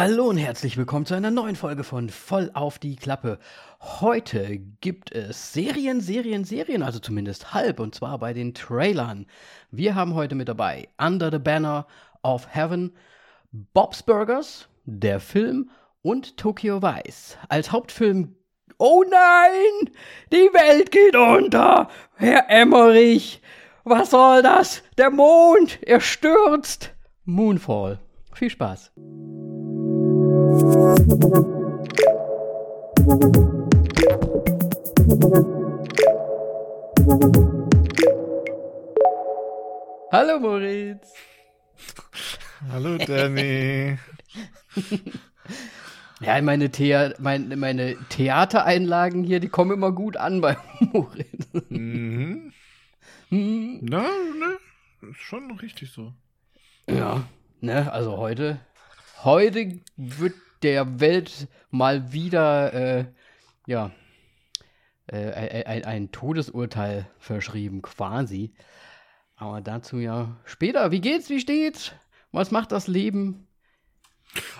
Hallo und herzlich willkommen zu einer neuen Folge von Voll auf die Klappe. Heute gibt es Serien, Serien, Serien, also zumindest halb, und zwar bei den Trailern. Wir haben heute mit dabei Under the Banner of Heaven, Bob's Burgers, der Film und Tokyo Vice. Als Hauptfilm Oh nein! Die Welt geht unter! Herr Emmerich! Was soll das? Der Mond! Er stürzt! Moonfall. Viel Spaß. Hallo Moritz. Hallo Danny. ja, meine, Thea meine, meine Theatereinlagen hier, die kommen immer gut an bei Moritz. Mhm. Na, ne? Ist schon richtig so. Ja, ne, also heute, heute wird der Welt mal wieder, äh, ja, äh, ein, ein, Todesurteil verschrieben, quasi. Aber dazu ja später. Wie geht's? Wie steht's? Was macht das Leben?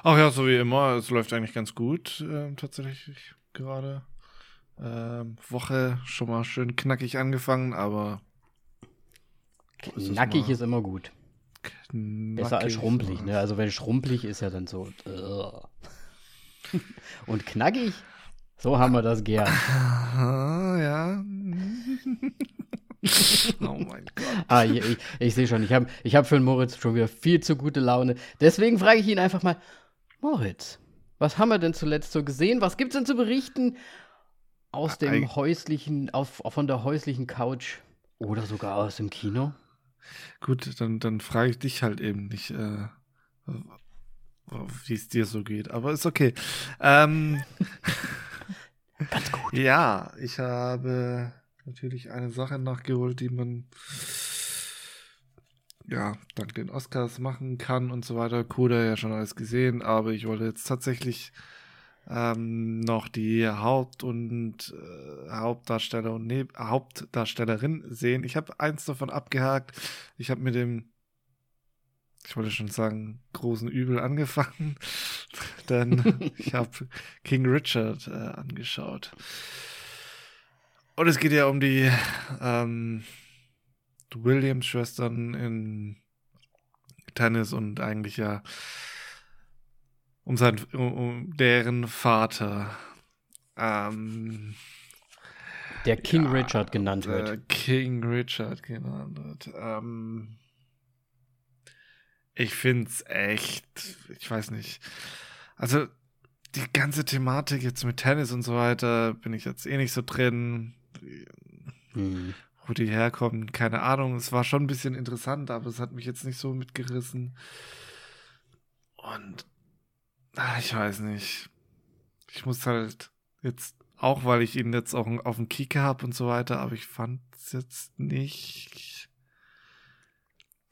Ach ja, so wie immer. Es läuft eigentlich ganz gut, äh, tatsächlich gerade. Äh, Woche schon mal schön knackig angefangen, aber. Knackig ist immer gut. Besser als schrumpelig, ne? Also wenn schrumpelig ist ja dann so. Und knackig, so haben wir das gern. ja. oh mein Gott. Ah, ich, ich, ich sehe schon, ich habe ich hab für den Moritz schon wieder viel zu gute Laune. Deswegen frage ich ihn einfach mal, Moritz, was haben wir denn zuletzt so gesehen? Was gibt es denn zu berichten aus dem häuslichen, auf, von der häuslichen Couch oder sogar aus dem Kino? Gut, dann, dann frage ich dich halt eben nicht, äh, wie es dir so geht. Aber ist okay. Ähm, Ganz gut. Ja, ich habe natürlich eine Sache nachgeholt, die man ja dank den Oscars machen kann und so weiter. Coda ja schon alles gesehen, aber ich wollte jetzt tatsächlich ähm, noch die Haupt- und äh, Hauptdarsteller und ne Hauptdarstellerin sehen. Ich habe eins davon abgehakt. Ich habe mit dem ich wollte schon sagen, großen Übel angefangen, denn ich habe King Richard äh, angeschaut. Und es geht ja um die ähm, Williams-Schwestern in Tennis und eigentlich ja um, sein, um, deren Vater. Ähm, der King ja, Richard genannt wird. King Richard genannt wird. Ähm, ich finde es echt, ich weiß nicht. Also die ganze Thematik jetzt mit Tennis und so weiter bin ich jetzt eh nicht so drin. Hm. Wo die herkommen, keine Ahnung. Es war schon ein bisschen interessant, aber es hat mich jetzt nicht so mitgerissen. Und ach, ich weiß nicht. Ich muss halt jetzt, auch weil ich ihn jetzt auch auf dem Kicker habe und so weiter, aber ich fand es jetzt nicht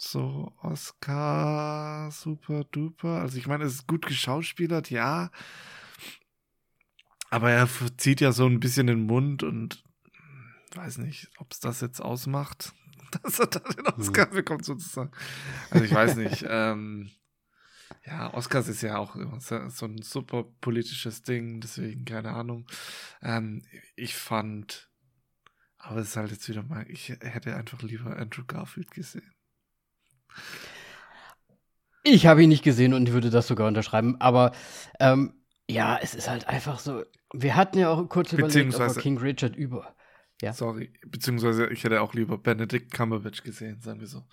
so Oscar super duper. Also ich meine, es ist gut geschauspielert, ja. Aber er zieht ja so ein bisschen den Mund und weiß nicht, ob es das jetzt ausmacht, dass er da den Oscar hm. bekommt sozusagen. Also ich weiß nicht. ähm, ja, Oscars ist ja auch so ein super politisches Ding, deswegen keine Ahnung. Ähm, ich fand, aber es ist halt jetzt wieder mal, ich hätte einfach lieber Andrew Garfield gesehen. Ich habe ihn nicht gesehen und würde das sogar unterschreiben, aber ähm, ja, es ist halt einfach so. Wir hatten ja auch kurz überlegt, ob wir King Richard über. Ja? Sorry, beziehungsweise ich hätte auch lieber Benedict Cumberbatch gesehen, sagen wir so.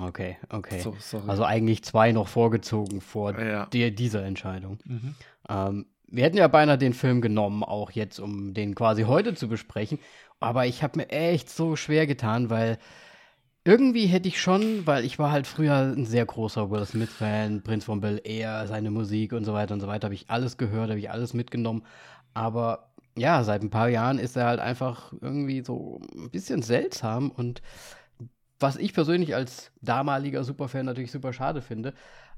Okay, okay. So, also eigentlich zwei noch vorgezogen vor ja. der, dieser Entscheidung. Mhm. Ähm, wir hätten ja beinahe den Film genommen, auch jetzt, um den quasi heute zu besprechen. Aber ich habe mir echt so schwer getan, weil irgendwie hätte ich schon, weil ich war halt früher ein sehr großer Will Smith-Fan, Prinz von Bel Air, seine Musik und so weiter und so weiter, habe ich alles gehört, habe ich alles mitgenommen. Aber ja, seit ein paar Jahren ist er halt einfach irgendwie so ein bisschen seltsam und was ich persönlich als damaliger Superfan natürlich super schade finde.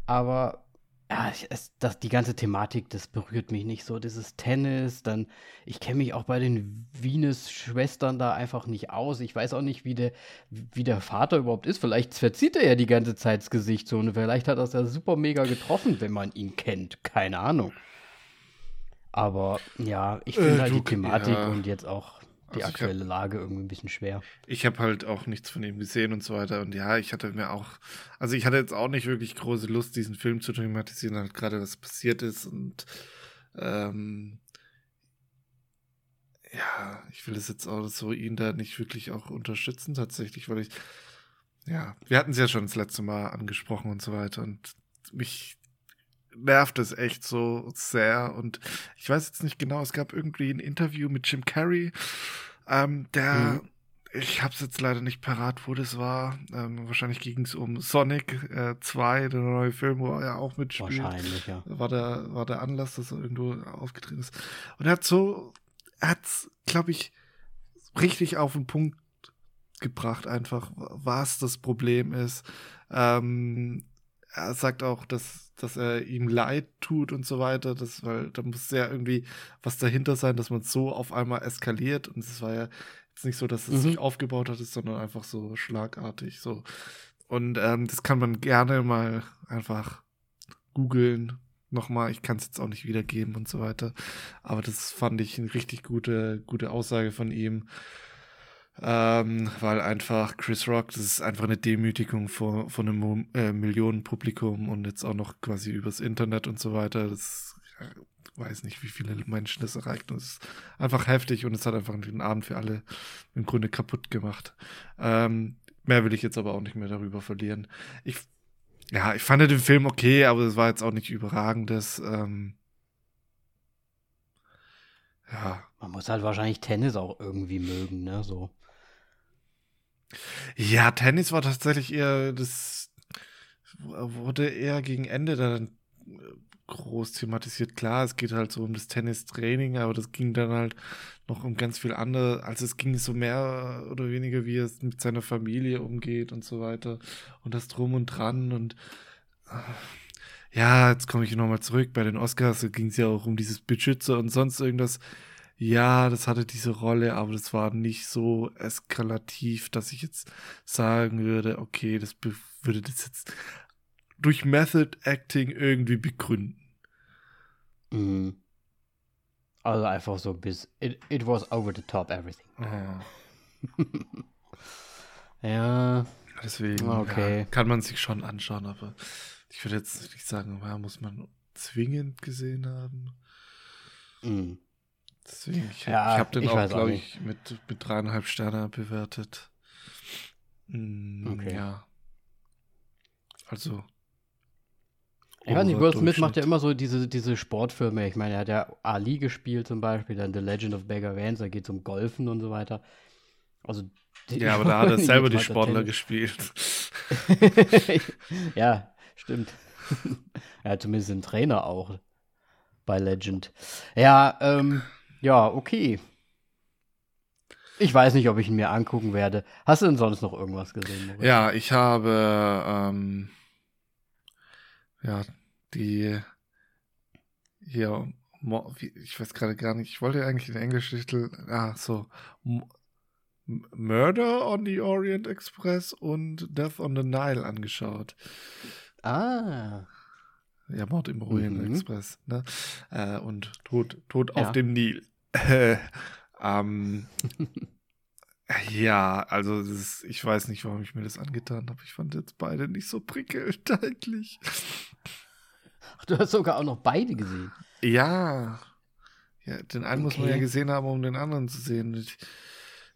Aber ja, es, das, die ganze Thematik, das berührt mich nicht so. Dieses Tennis, dann, ich kenne mich auch bei den Venus-Schwestern da einfach nicht aus. Ich weiß auch nicht, wie der, wie der Vater überhaupt ist. Vielleicht verzieht er ja die ganze Zeit das Gesicht so und vielleicht hat er es ja super mega getroffen, wenn man ihn kennt. Keine Ahnung. Aber ja, ich finde äh, halt die Thematik ja. und jetzt auch die also aktuelle hab, Lage irgendwie ein bisschen schwer. Ich habe halt auch nichts von ihm gesehen und so weiter. Und ja, ich hatte mir auch, also ich hatte jetzt auch nicht wirklich große Lust, diesen Film zu thematisieren, halt gerade was passiert ist. Und ähm, ja, ich will das jetzt auch so ihn da nicht wirklich auch unterstützen, tatsächlich, weil ich, ja, wir hatten es ja schon das letzte Mal angesprochen und so weiter. Und mich nervt es echt so sehr. Und ich weiß jetzt nicht genau, es gab irgendwie ein Interview mit Jim Carrey, ähm, der, mhm. ich hab's jetzt leider nicht parat, wo das war. Ähm, wahrscheinlich ging es um Sonic äh, 2, der neue Film, wo er auch mitspielt. Wahrscheinlich, ja. War der, war der Anlass, dass er irgendwo aufgetreten ist. Und er hat so, er hat's, glaube ich, richtig auf den Punkt gebracht, einfach, was das Problem ist. Ähm, er sagt auch, dass, dass er ihm leid tut und so weiter. Das, weil da muss ja irgendwie was dahinter sein, dass man so auf einmal eskaliert. Und es war ja jetzt nicht so, dass es mhm. sich aufgebaut hat, sondern einfach so schlagartig. So. Und ähm, das kann man gerne mal einfach googeln. Nochmal, ich kann es jetzt auch nicht wiedergeben und so weiter. Aber das fand ich eine richtig gute, gute Aussage von ihm. Ähm, weil einfach Chris Rock, das ist einfach eine Demütigung vor, von einem äh, Millionenpublikum und jetzt auch noch quasi übers Internet und so weiter. Das äh, weiß nicht, wie viele Menschen das erreicht. Und es ist einfach heftig und es hat einfach den Abend für alle im Grunde kaputt gemacht. Ähm, mehr will ich jetzt aber auch nicht mehr darüber verlieren. Ich, ja, ich fand den Film okay, aber es war jetzt auch nicht überragendes. Ähm, ja. Man muss halt wahrscheinlich Tennis auch irgendwie mögen, ne? So. Ja, Tennis war tatsächlich eher das wurde eher gegen Ende dann äh, groß thematisiert. Klar, es geht halt so um das Tennistraining, aber das ging dann halt noch um ganz viel andere. Also es ging so mehr oder weniger, wie er mit seiner Familie umgeht und so weiter und das drum und dran und äh, ja, jetzt komme ich nochmal zurück. Bei den Oscars ging es ja auch um dieses Beschützer und sonst irgendwas. Ja, das hatte diese Rolle, aber das war nicht so eskalativ, dass ich jetzt sagen würde, okay, das würde das jetzt durch Method Acting irgendwie begründen. Mhm. Also einfach so bis it, it was over the top everything. Ja. ja. Deswegen okay. ja, kann man sich schon anschauen, aber ich würde jetzt nicht sagen, ja, muss man zwingend gesehen haben. Mhm. Deswegen, ich, ja, ich habe den ich auch, glaube ich, mit, mit dreieinhalb Sterne bewertet. Mm, okay. Ja. Also. Ich weiß nicht, Will Smith macht ja immer so diese, diese Sportfilme. Ich meine, er hat ja Ali gespielt zum Beispiel, dann The Legend of Bagger Vance, da geht es um Golfen und so weiter. Also. Ja, aber da hat er selber die Sportler gespielt. ja, stimmt. er hat zumindest einen Trainer auch bei Legend. Ja, ähm, ja, okay. Ich weiß nicht, ob ich ihn mir angucken werde. Hast du denn sonst noch irgendwas gesehen? Moritz? Ja, ich habe ähm, ja die hier ich weiß gerade gar nicht. Ich wollte eigentlich den englischen Titel. Ah, so Murder on the Orient Express und Death on the Nile angeschaut. Ah. Ja, Mord im Orient mhm. Express. Ne? Äh, und Tod, Tod ja. auf dem Nil. Äh, ähm, ja, also ist, ich weiß nicht, warum ich mir das angetan habe. Ich fand jetzt beide nicht so prickelnd eigentlich. Ach, du hast sogar auch noch beide gesehen. Ja. Ja, den einen okay. muss man ja gesehen haben, um den anderen zu sehen. Ich,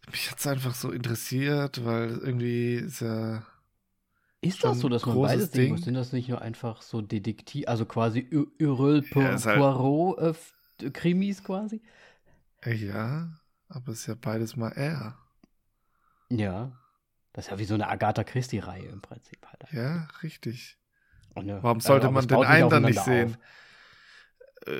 mich hat es einfach so interessiert, weil irgendwie ist ja. Ist das so, dass man beides sehen muss? Sind das nicht nur einfach so Detektiv, also quasi Yröl ja, Poirot halt äh, Krimis quasi? Ja, aber es ist ja beides mal er. Ja. Das ist ja wie so eine Agatha Christie-Reihe im Prinzip halt. Ja, richtig. Ja, Warum sollte äh, man den einen dann nicht sehen? Äh,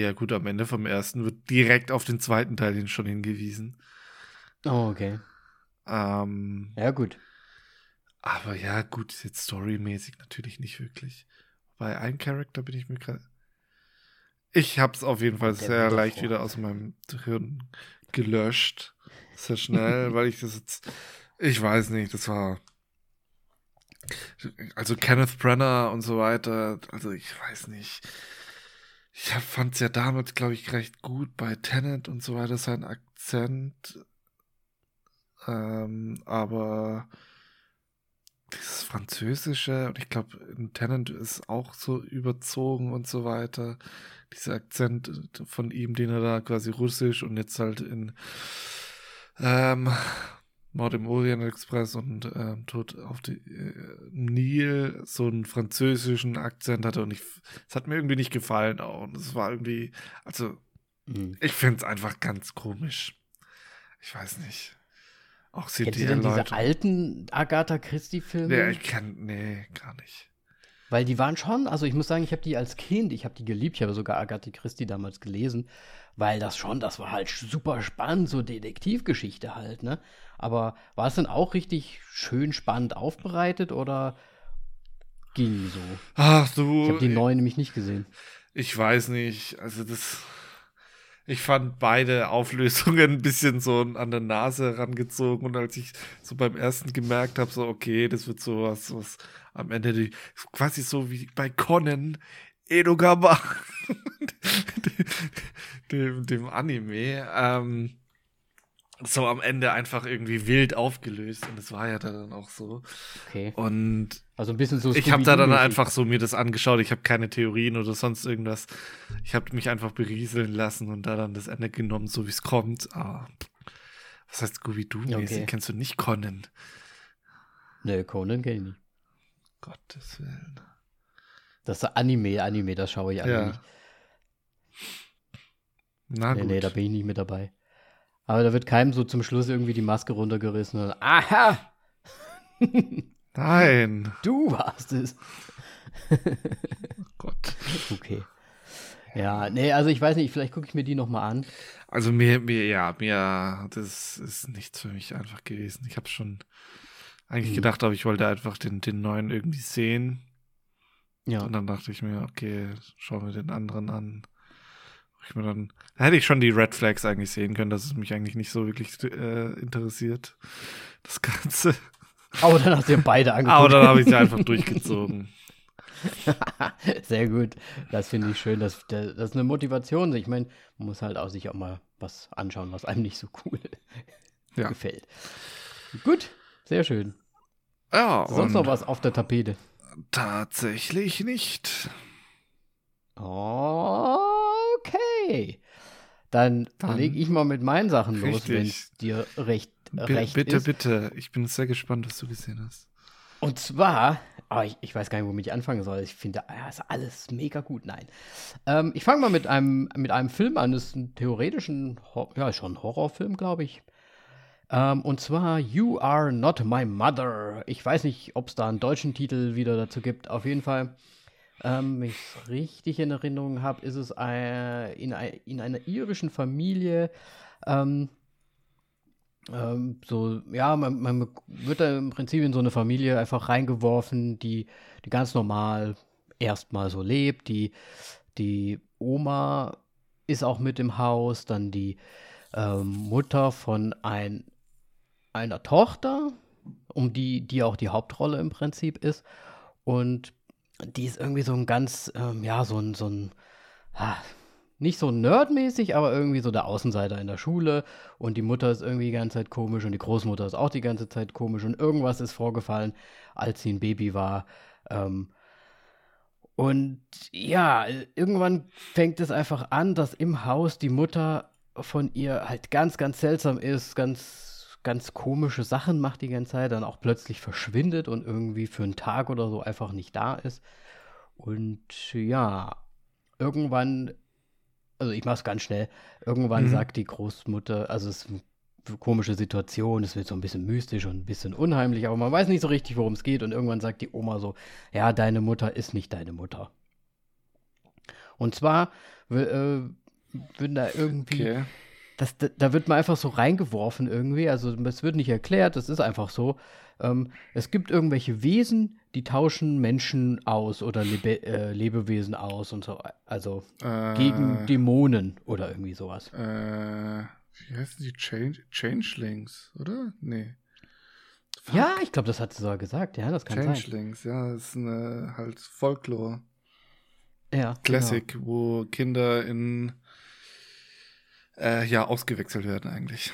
ja, gut, am Ende vom ersten wird direkt auf den zweiten Teil hin schon hingewiesen. Oh, okay. Ähm, ja, gut. Aber ja, gut, ist jetzt storymäßig natürlich nicht wirklich. Bei einem Charakter bin ich mir gerade. Ich hab's auf jeden Fall Der sehr leicht wieder aus meinem Hirn gelöscht. Sehr schnell, weil ich das jetzt. Ich weiß nicht, das war. Also Kenneth Brenner und so weiter. Also ich weiß nicht. Ich fand es ja damals, glaube ich, recht gut bei Tenet und so weiter, sein Akzent. Ähm, aber dieses Französische, und ich glaube, in Tenet ist auch so überzogen und so weiter. Dieser Akzent von ihm, den er da quasi russisch und jetzt halt in ähm, Mord im Orient Express und ähm, Tod auf die äh, Nil so einen französischen Akzent hatte und ich, es hat mir irgendwie nicht gefallen auch. Und es war irgendwie, also Mhm. ich finde es einfach ganz komisch. Ich weiß nicht. Auch Kennst du denn diese CDL-Leute. alten Agatha Christie-Filme? Nee, ich kann, nee, gar nicht. Weil die waren schon, also ich muss sagen, ich habe die als Kind, ich habe die geliebt, ich habe sogar Agatha Christie damals gelesen, weil das schon, das war halt super spannend, so Detektivgeschichte halt, ne? Aber war es denn auch richtig schön spannend aufbereitet oder ging so? Ach du, Ich habe die neuen nämlich nicht gesehen. ich weiß nicht. Also das, ich fand beide Auflösungen ein bisschen so an der Nase herangezogen und als ich so beim ersten gemerkt habe, so okay, das wird sowas, was am Ende die, quasi so wie bei Conan Edogama, dem, dem Anime, ähm, so am Ende einfach irgendwie wild aufgelöst und es war ja dann auch so. Okay. Und Also ein bisschen so ich habe da dann einfach so mir das angeschaut. Ich habe keine Theorien oder sonst irgendwas. Ich habe mich einfach berieseln lassen und da dann das Ende genommen, so wie es kommt. Ah, was heißt Scooby-Doo-mäßig? Okay. Kennst du nicht Conan? Nee, Conan kenn ich nicht. Gottes Willen. Das ist Anime, Anime, das schaue ich alle Ja. nicht. Na Nee, gut. nee, da bin ich nicht mit dabei. Aber da wird keinem so zum Schluss irgendwie die Maske runtergerissen und aha! Nein. du warst es. Gott. Okay. Ja, nee, also ich weiß nicht, vielleicht gucke ich mir die nochmal an. Also mir, mir, ja, mir, das ist nichts für mich einfach gewesen. Ich habe schon eigentlich Mhm. gedacht, aber ich wollte einfach den, den neuen irgendwie sehen. Ja. Und dann dachte ich mir, okay, schauen wir den anderen an. Ich mir dann, da hätte ich schon die Red Flags eigentlich sehen können, dass es mich eigentlich nicht so wirklich äh, interessiert, das Ganze. Aber dann hast du ja beide angeguckt. Aber dann habe ich sie einfach durchgezogen. Sehr gut. Das finde ich schön. Das, das ist eine Motivation. Ich meine, man muss halt auch sich auch mal was anschauen, was einem nicht so cool Ja. gefällt. Gut, sehr schön. Ja, Sonst noch was auf der Tapete? tatsächlich nicht. Okay. Dann, Dann lege ich mal mit meinen Sachen los, richtig. wenn es dir recht, recht bitte, ist. bitte. Ich bin sehr gespannt, was du gesehen hast. Und zwar, ah, ich, ich weiß gar nicht, womit ich anfangen soll. Ich finde, ah, ist alles mega gut. Nein. Ähm, ich fange mal mit einem, mit einem Film an. Das ist ein theoretischen, ja, ist schon ein Horrorfilm, glaube ich. Ähm, und zwar You Are Not My Mother. Ich weiß nicht, ob es da einen deutschen Titel wieder dazu gibt. Auf jeden Fall, ähm, wenn ich es richtig in Erinnerung habe, ist es äh, in, in einer irischen Familie. Ähm, ähm, so, ja, man, man wird da im Prinzip in so eine Familie einfach reingeworfen, die, die ganz normal erstmal so lebt. Die, die Oma ist auch mit im Haus, dann die ähm, Mutter von ein, einer Tochter, um die, die auch die Hauptrolle im Prinzip ist. Und die ist irgendwie so ein ganz, ähm, ja, so ein, so ein, ah, nicht so nerdmäßig, aber irgendwie so der Außenseiter in der Schule. Und die Mutter ist irgendwie die ganze Zeit komisch und die Großmutter ist auch die ganze Zeit komisch und irgendwas ist vorgefallen, als sie ein Baby war. Ähm, und ja, irgendwann fängt es einfach an, dass im Haus die Mutter von ihr halt ganz, ganz seltsam ist, ganz, ganz komische Sachen macht die ganze Zeit, dann auch plötzlich verschwindet und irgendwie für einen Tag oder so einfach nicht da ist. Und ja, irgendwann, also ich mach's ganz schnell, irgendwann Mhm. sagt die Großmutter, also es ist eine komische Situation, es wird so ein bisschen mystisch und ein bisschen unheimlich, aber man weiß nicht so richtig, worum es geht. Und irgendwann sagt die Oma so, ja, deine Mutter ist nicht deine Mutter. Und zwar äh, würden da irgendwie Okay. Das, da, da wird man einfach so reingeworfen irgendwie. Also es wird nicht erklärt, das ist einfach so. Ähm, es gibt irgendwelche Wesen, die tauschen Menschen aus oder Lebe äh, Lebewesen aus und so. Also Äh, gegen Dämonen oder irgendwie sowas. Äh, wie heißen die? Change Changelings, oder? Nee. Fuck. Ja, ich glaube, das hat sie sogar gesagt. Ja, das kann sein. Changelings, ja, das ist eine halt Folklore. Ja, Classic, wo Kinder in äh, ja ausgewechselt werden eigentlich.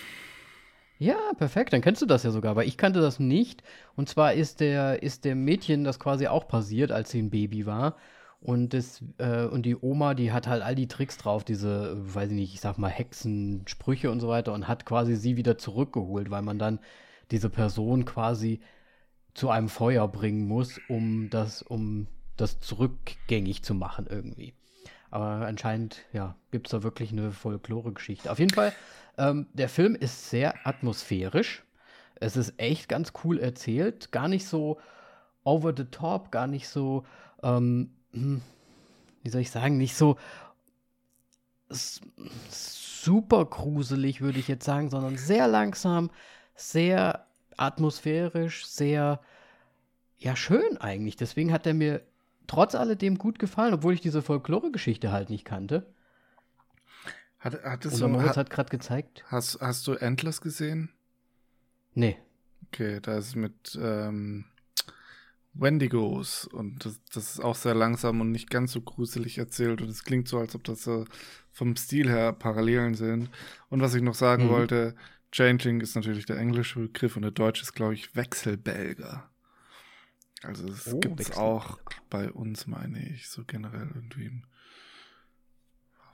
Ja, perfekt, dann kennst du das ja sogar, weil ich kannte das nicht. Und zwar ist der, ist dem Mädchen das quasi auch passiert, als sie ein Baby war. Und, das, äh, und die Oma, die hat halt all die Tricks drauf, diese, weiß ich nicht, ich sag mal Hexensprüche und so weiter und hat quasi sie wieder zurückgeholt, weil man dann diese Person quasi zu einem Feuer bringen muss, um das, um das zurückgängig zu machen irgendwie. Aber anscheinend, ja, gibt es da wirklich eine Folklore-Geschichte. Auf jeden Fall, ähm, der Film ist sehr atmosphärisch. Es ist echt ganz cool erzählt. Gar nicht so over the top, gar nicht so, ähm, hm, wie soll ich sagen, nicht so super gruselig, würde ich jetzt sagen, sondern sehr langsam, sehr atmosphärisch, sehr, ja, schön eigentlich. Deswegen hat er mir trotz alledem gut gefallen, obwohl ich diese Folklore-Geschichte halt nicht kannte. Hat, der du, Moritz hat, hat gerade gezeigt. hast, hast du Endless gesehen? Nee. Okay, da ist mit ähm, Wendigos und das, das ist auch sehr langsam und nicht ganz so gruselig erzählt und es klingt so, als ob das so vom Stil her Parallelen sind. Und was ich noch sagen Mhm. wollte, Changing ist natürlich der englische Begriff und der deutsche ist, glaube ich, Wechselbelger. Also das Oh, gibt es auch bei uns, meine ich, so generell irgendwie.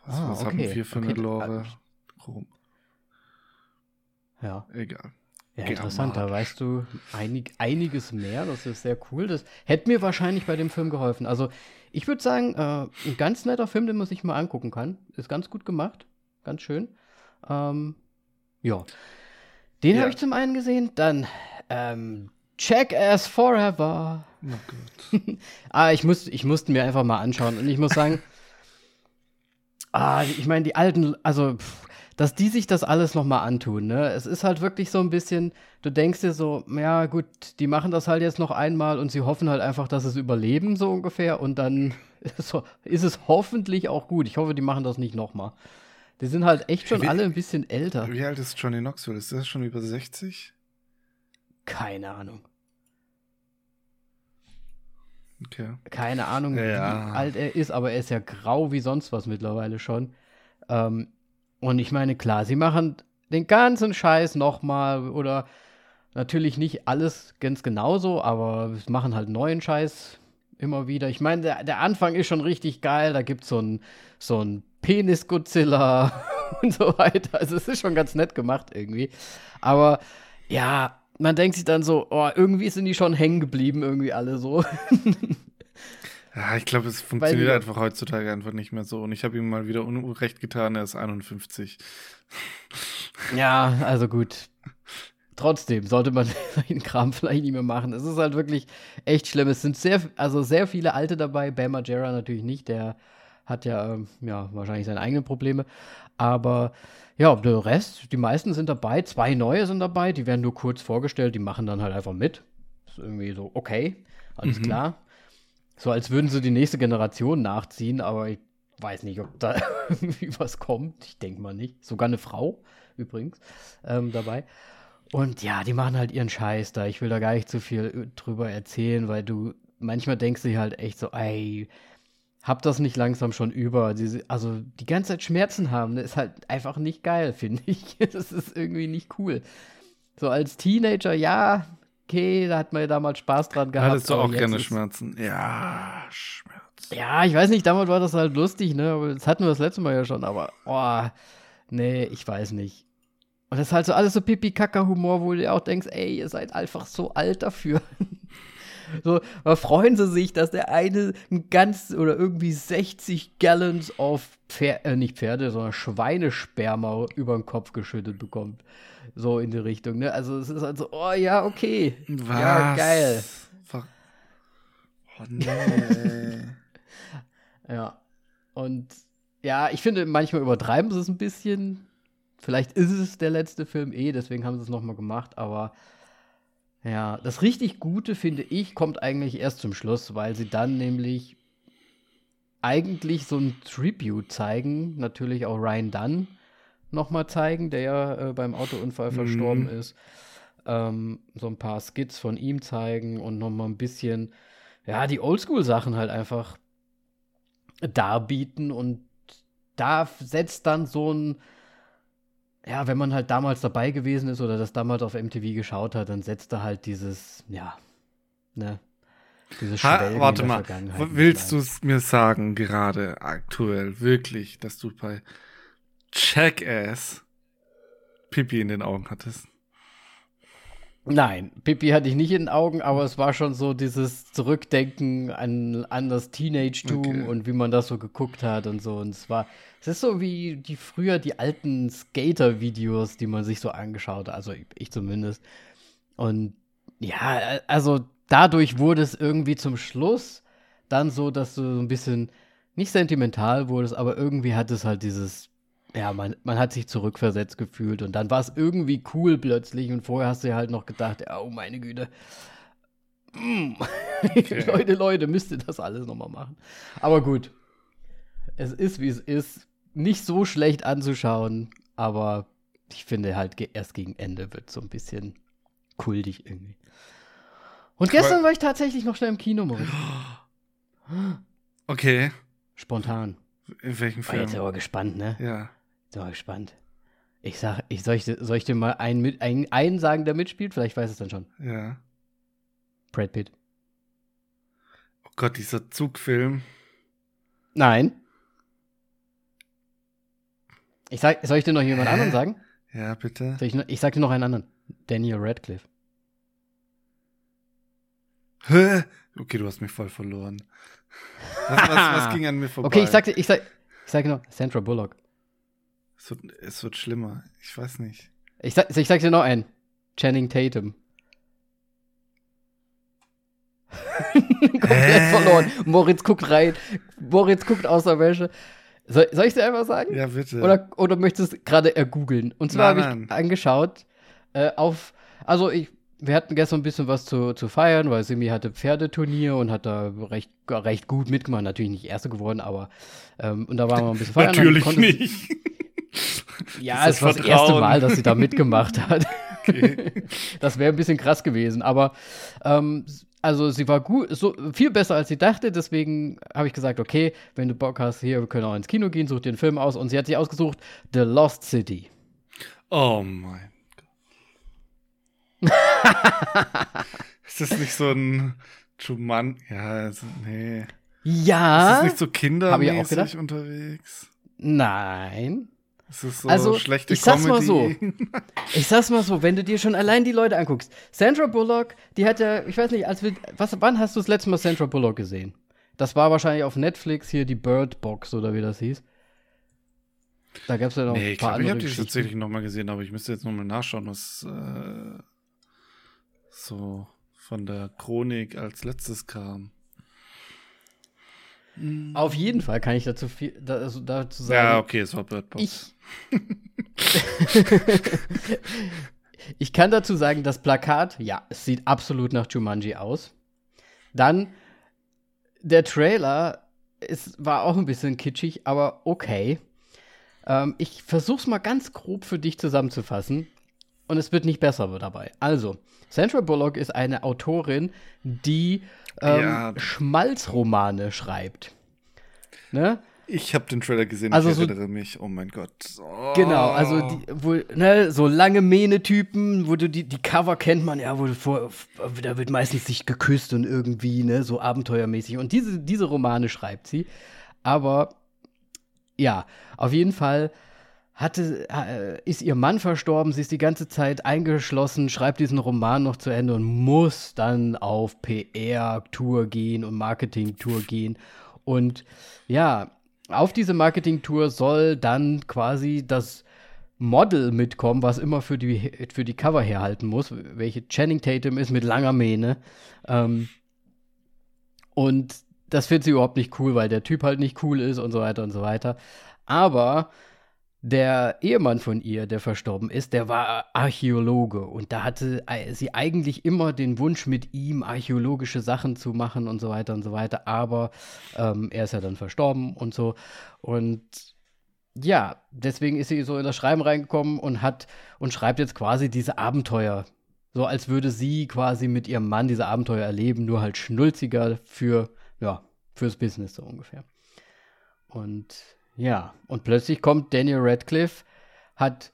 Was, Ah, was haben okay, wir für okay. eine Lore? Rum. Ja. Egal. Ja, interessant, da weißt du einig, einiges mehr. Das ist sehr cool. Das hätte mir wahrscheinlich bei dem Film geholfen. Also, ich würde sagen, äh, ein ganz netter Film, den man sich mal angucken kann. Ist ganz gut gemacht. Ganz schön. Ähm, ja. Den Ja. habe ich zum einen gesehen. Dann ähm, Jackass Forever. Oh Gott. Ah, ich, muss, ich musste mir einfach mal anschauen. Und ich muss sagen, ah, ich meine, die alten, also, pff, dass die sich das alles noch mal antun, ne? Es ist halt wirklich so ein bisschen, du denkst dir so, ja gut, die machen das halt jetzt noch einmal und sie hoffen halt einfach, dass es überleben, so ungefähr. Und dann ist so- ist es hoffentlich auch gut. Ich hoffe, die machen das nicht noch mal. Die sind halt echt schon Wie- alle ein bisschen älter. Wie alt ist Johnny Knoxville? Ist das schon über 60? Keine Ahnung. Okay. Keine Ahnung, Ja. wie alt er ist, aber er ist ja grau wie sonst was mittlerweile schon. Ähm, und ich meine, klar, sie machen den ganzen Scheiß nochmal oder natürlich nicht alles ganz genauso, aber sie machen halt neuen Scheiß immer wieder. Ich meine, der, der Anfang ist schon richtig geil. Da gibt so es so ein Penis-Godzilla und so weiter. Also es ist schon ganz nett gemacht irgendwie. Aber ja, man denkt sich dann so, oh, irgendwie sind die schon hängen geblieben, irgendwie alle so. Ja, ich glaube, es funktioniert die- einfach heutzutage einfach nicht mehr so. Und ich habe ihm mal wieder Unrecht getan, er ist 51. Ja, also gut. Trotzdem sollte man den Kram vielleicht nicht mehr machen. Es ist halt wirklich echt schlimm. Es sind sehr, also sehr viele Alte dabei. Bam Margera natürlich nicht. Der hat ja, ähm, ja wahrscheinlich seine eigenen Probleme. Aber ja, der Rest, die meisten sind dabei. Zwei neue sind dabei. Die werden nur kurz vorgestellt. Die machen dann halt einfach mit. Ist irgendwie so, okay, alles Mhm. klar. So als würden sie die nächste Generation nachziehen. Aber ich weiß nicht, ob da irgendwie was kommt. Ich denke mal nicht. Sogar eine Frau übrigens ähm, dabei. Und ja, die machen halt ihren Scheiß da. Ich will da gar nicht zu viel äh, drüber erzählen, weil du manchmal denkst du halt echt so, ey, hab das nicht langsam schon über. Diese, also die ganze Zeit Schmerzen haben, das ist halt einfach nicht geil, finde ich. Das ist irgendwie nicht cool. So als Teenager, ja, okay, da hat man ja damals Spaß dran gehabt. Hattest du auch gerne Schmerzen? Ja, Schmerzen. ja, ich weiß nicht, damals war das halt lustig, ne? Aber das hatten wir das letzte Mal ja schon, aber oh, nee, ich weiß nicht. Und das ist halt so alles so Pipi-Kaka-Humor, wo du auch denkst, ey, ihr seid einfach so alt dafür. so, aber freuen sie sich, dass der eine ein ganz oder irgendwie 60 Gallons auf Pfer äh, nicht Pferde, sondern Schweinesperma über den Kopf geschüttet bekommt. So in die Richtung, ne? Also es ist halt so, oh ja, okay. Was? Ja, geil. Oh nee. Ja. Und ja, ich finde, manchmal übertreiben sie es ein bisschen. Vielleicht ist es der letzte Film eh, deswegen haben sie es nochmal gemacht, aber ja, das richtig Gute, finde ich, kommt eigentlich erst zum Schluss, weil sie dann nämlich eigentlich so ein Tribute zeigen, natürlich auch Ryan Dunn nochmal zeigen, der ja äh, beim Autounfall mhm. verstorben ist. Ähm, so ein paar Skits von ihm zeigen und nochmal ein bisschen, ja, die Oldschool-Sachen halt einfach darbieten und da setzt dann so ein, ja, wenn man halt damals dabei gewesen ist oder das damals auf MTV geschaut hat, dann setzt er halt dieses, ja, ne, dieses ha, Warte mal, willst du es mir sagen, gerade aktuell, wirklich, dass du bei Jackass Pipi in den Augen hattest? Nein, Pippi hatte ich nicht in den Augen, aber es war schon so dieses Zurückdenken an, an das Teenage-Tum okay. und wie man das so geguckt hat und so. Und es war, es ist so wie die früher die alten Skater-Videos, die man sich so angeschaut hat, also ich, ich zumindest. Und ja, also dadurch wurde es irgendwie zum Schluss dann so, dass du so ein bisschen nicht sentimental wurdest, aber irgendwie hat es halt dieses ja, man, man hat sich zurückversetzt gefühlt und dann war es irgendwie cool plötzlich und vorher hast du ja halt noch gedacht, oh meine Güte. Mm. Okay. Leute, Leute, müsst ihr das alles nochmal machen. Aber gut. Es ist, wie es ist. Nicht so schlecht anzuschauen, aber ich finde halt erst gegen Ende wird so ein bisschen kultig irgendwie. Und gestern war ich tatsächlich noch schnell im Kino, Moritz. Okay. Spontan. In welchem Film? War jetzt aber gespannt, ne? Ja. Mal gespannt. Ich sag, ich soll, ich, soll ich dir mal einen, einen, einen sagen, der mitspielt? Vielleicht weiß es dann schon. Ja. Brad Pitt. Oh Gott, dieser Zugfilm. Nein. Ich sag, soll ich dir noch jemand Hä? anderen sagen? Ja, bitte. Ich, ich, sag dir noch einen anderen. Daniel Radcliffe. Hä? Okay, du hast mich voll verloren. Was, was, was ging an mir vorbei? Okay, ich sag ich sag, ich sag noch, Sandra Bullock. Es wird, es wird schlimmer. Ich weiß nicht. Ich, sag, ich sag dir noch einen. Channing Tatum. Komplett Hä? verloren. Moritz guckt rein. Moritz guckt aus der Wäsche. Soll, soll ich dir einfach sagen? Ja, bitte. Oder, oder möchtest du gerade ergoogeln? Und zwar habe ich angeschaut äh, auf, also ich, wir hatten gestern ein bisschen was zu, zu feiern, weil Simi hatte Pferdeturnier und hat da recht, recht gut mitgemacht. Natürlich nicht Erste geworden, aber ähm, und da waren wir ein bisschen feiern. Natürlich nicht. Ja, es war das erste Mal, dass sie da mitgemacht hat. Okay. Das wäre ein bisschen krass gewesen, aber ähm, also sie war gut, so viel besser als sie dachte, deswegen habe ich gesagt, okay, wenn du Bock hast, hier, wir können auch ins Kino gehen, such dir einen Film aus und sie hat sich ausgesucht The Lost City. Oh mein Gott. ist das nicht so ein Schumann? Ja, also, nee. Ja. Ist das nicht so kindermäßig unterwegs? Nein. Es ist so also, schlechte ich sag's Comedy. mal so. Ich sag's mal so, wenn du dir schon allein die Leute anguckst. Sandra Bullock, die hat ja, ich weiß nicht, als wir, was, wann hast du das letzte Mal Sandra Bullock gesehen? Das war wahrscheinlich auf Netflix hier die Bird Box oder wie das hieß. Da gab's ja noch nee, ein paar ich glaube, andere ich habe die tatsächlich nochmal gesehen, aber ich müsste jetzt nochmal nachschauen, was äh, so von der Chronik als letztes kam. Auf jeden Fall kann ich dazu viel also dazu sagen. Ja, okay, es war Bird Box. Ich, ich kann dazu sagen, das Plakat, ja, es sieht absolut nach Jumanji aus. Dann der Trailer es war auch ein bisschen kitschig, aber okay. Ähm, ich versuch's mal ganz grob für dich zusammenzufassen und es wird nicht besser dabei. Also, Sandra Bullock ist eine Autorin, die ähm, ja. Schmalzromane schreibt. Ne? Ich habe den Trailer gesehen, also ich so, erinnere mich. Oh mein Gott. Oh. Genau, also die, wo, ne, so lange Mähne-Typen, wo du die, die Cover kennt man, ja, wo du vor, da wird meistens sich geküsst und irgendwie, ne, so abenteuermäßig. Und diese, diese Romane schreibt sie. Aber ja, auf jeden Fall hatte, äh, ist ihr Mann verstorben, sie ist die ganze Zeit eingeschlossen, schreibt diesen Roman noch zu Ende und muss dann auf PR-Tour gehen und Marketing-Tour gehen. Und ja, auf diese Marketing-Tour soll dann quasi das Model mitkommen, was immer für die, für die Cover herhalten muss, welche Channing Tatum ist mit langer Mähne. Ähm, und das findet sie überhaupt nicht cool, weil der Typ halt nicht cool ist und so weiter und so weiter. Aber der Ehemann von ihr, der verstorben ist, der war Archäologe und da hatte sie eigentlich immer den Wunsch, mit ihm archäologische Sachen zu machen und so weiter und so weiter. Aber ähm, er ist ja dann verstorben und so. Und ja, deswegen ist sie so in das Schreiben reingekommen und hat und schreibt jetzt quasi diese Abenteuer. So als würde sie quasi mit ihrem Mann diese Abenteuer erleben, nur halt schnulziger für, ja, fürs Business so ungefähr. Und ja, und plötzlich kommt Daniel Radcliffe, hat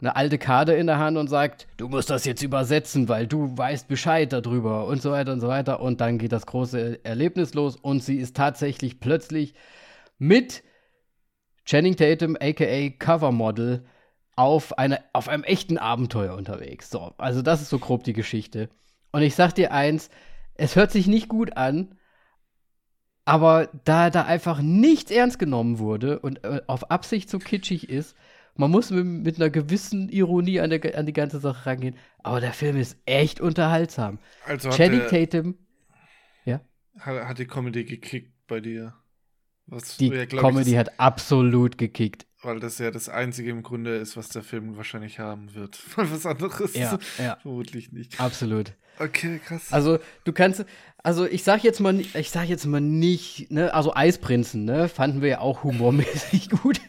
eine alte Karte in der Hand und sagt, du musst das jetzt übersetzen, weil du weißt Bescheid darüber und so weiter und so weiter. Und dann geht das große Erlebnis los und sie ist tatsächlich plötzlich mit Channing Tatum, aka Covermodel, auf, eine, auf einem echten Abenteuer unterwegs. So, also das ist so grob die Geschichte. Und ich sag dir eins, es hört sich nicht gut an, aber da da einfach nichts ernst genommen wurde und äh, auf Absicht so kitschig ist, man muss mit, mit einer gewissen Ironie an, der, an, die ganze Sache rangehen. Aber der Film ist echt unterhaltsam. Also Channing Tatum. Ja? Hat, hat die Comedy gekickt bei dir? Was die ja, Comedy ich, hat absolut gekickt. Weil das ja das Einzige im Grunde ist, was der Film wahrscheinlich haben wird. was anderes ja, ja. vermutlich nicht. Absolut. Okay, krass. Also du kannst, also ich sag jetzt mal, ich sag jetzt mal nicht, ne, also Eisprinzen, ne, fanden wir ja auch humormäßig gut.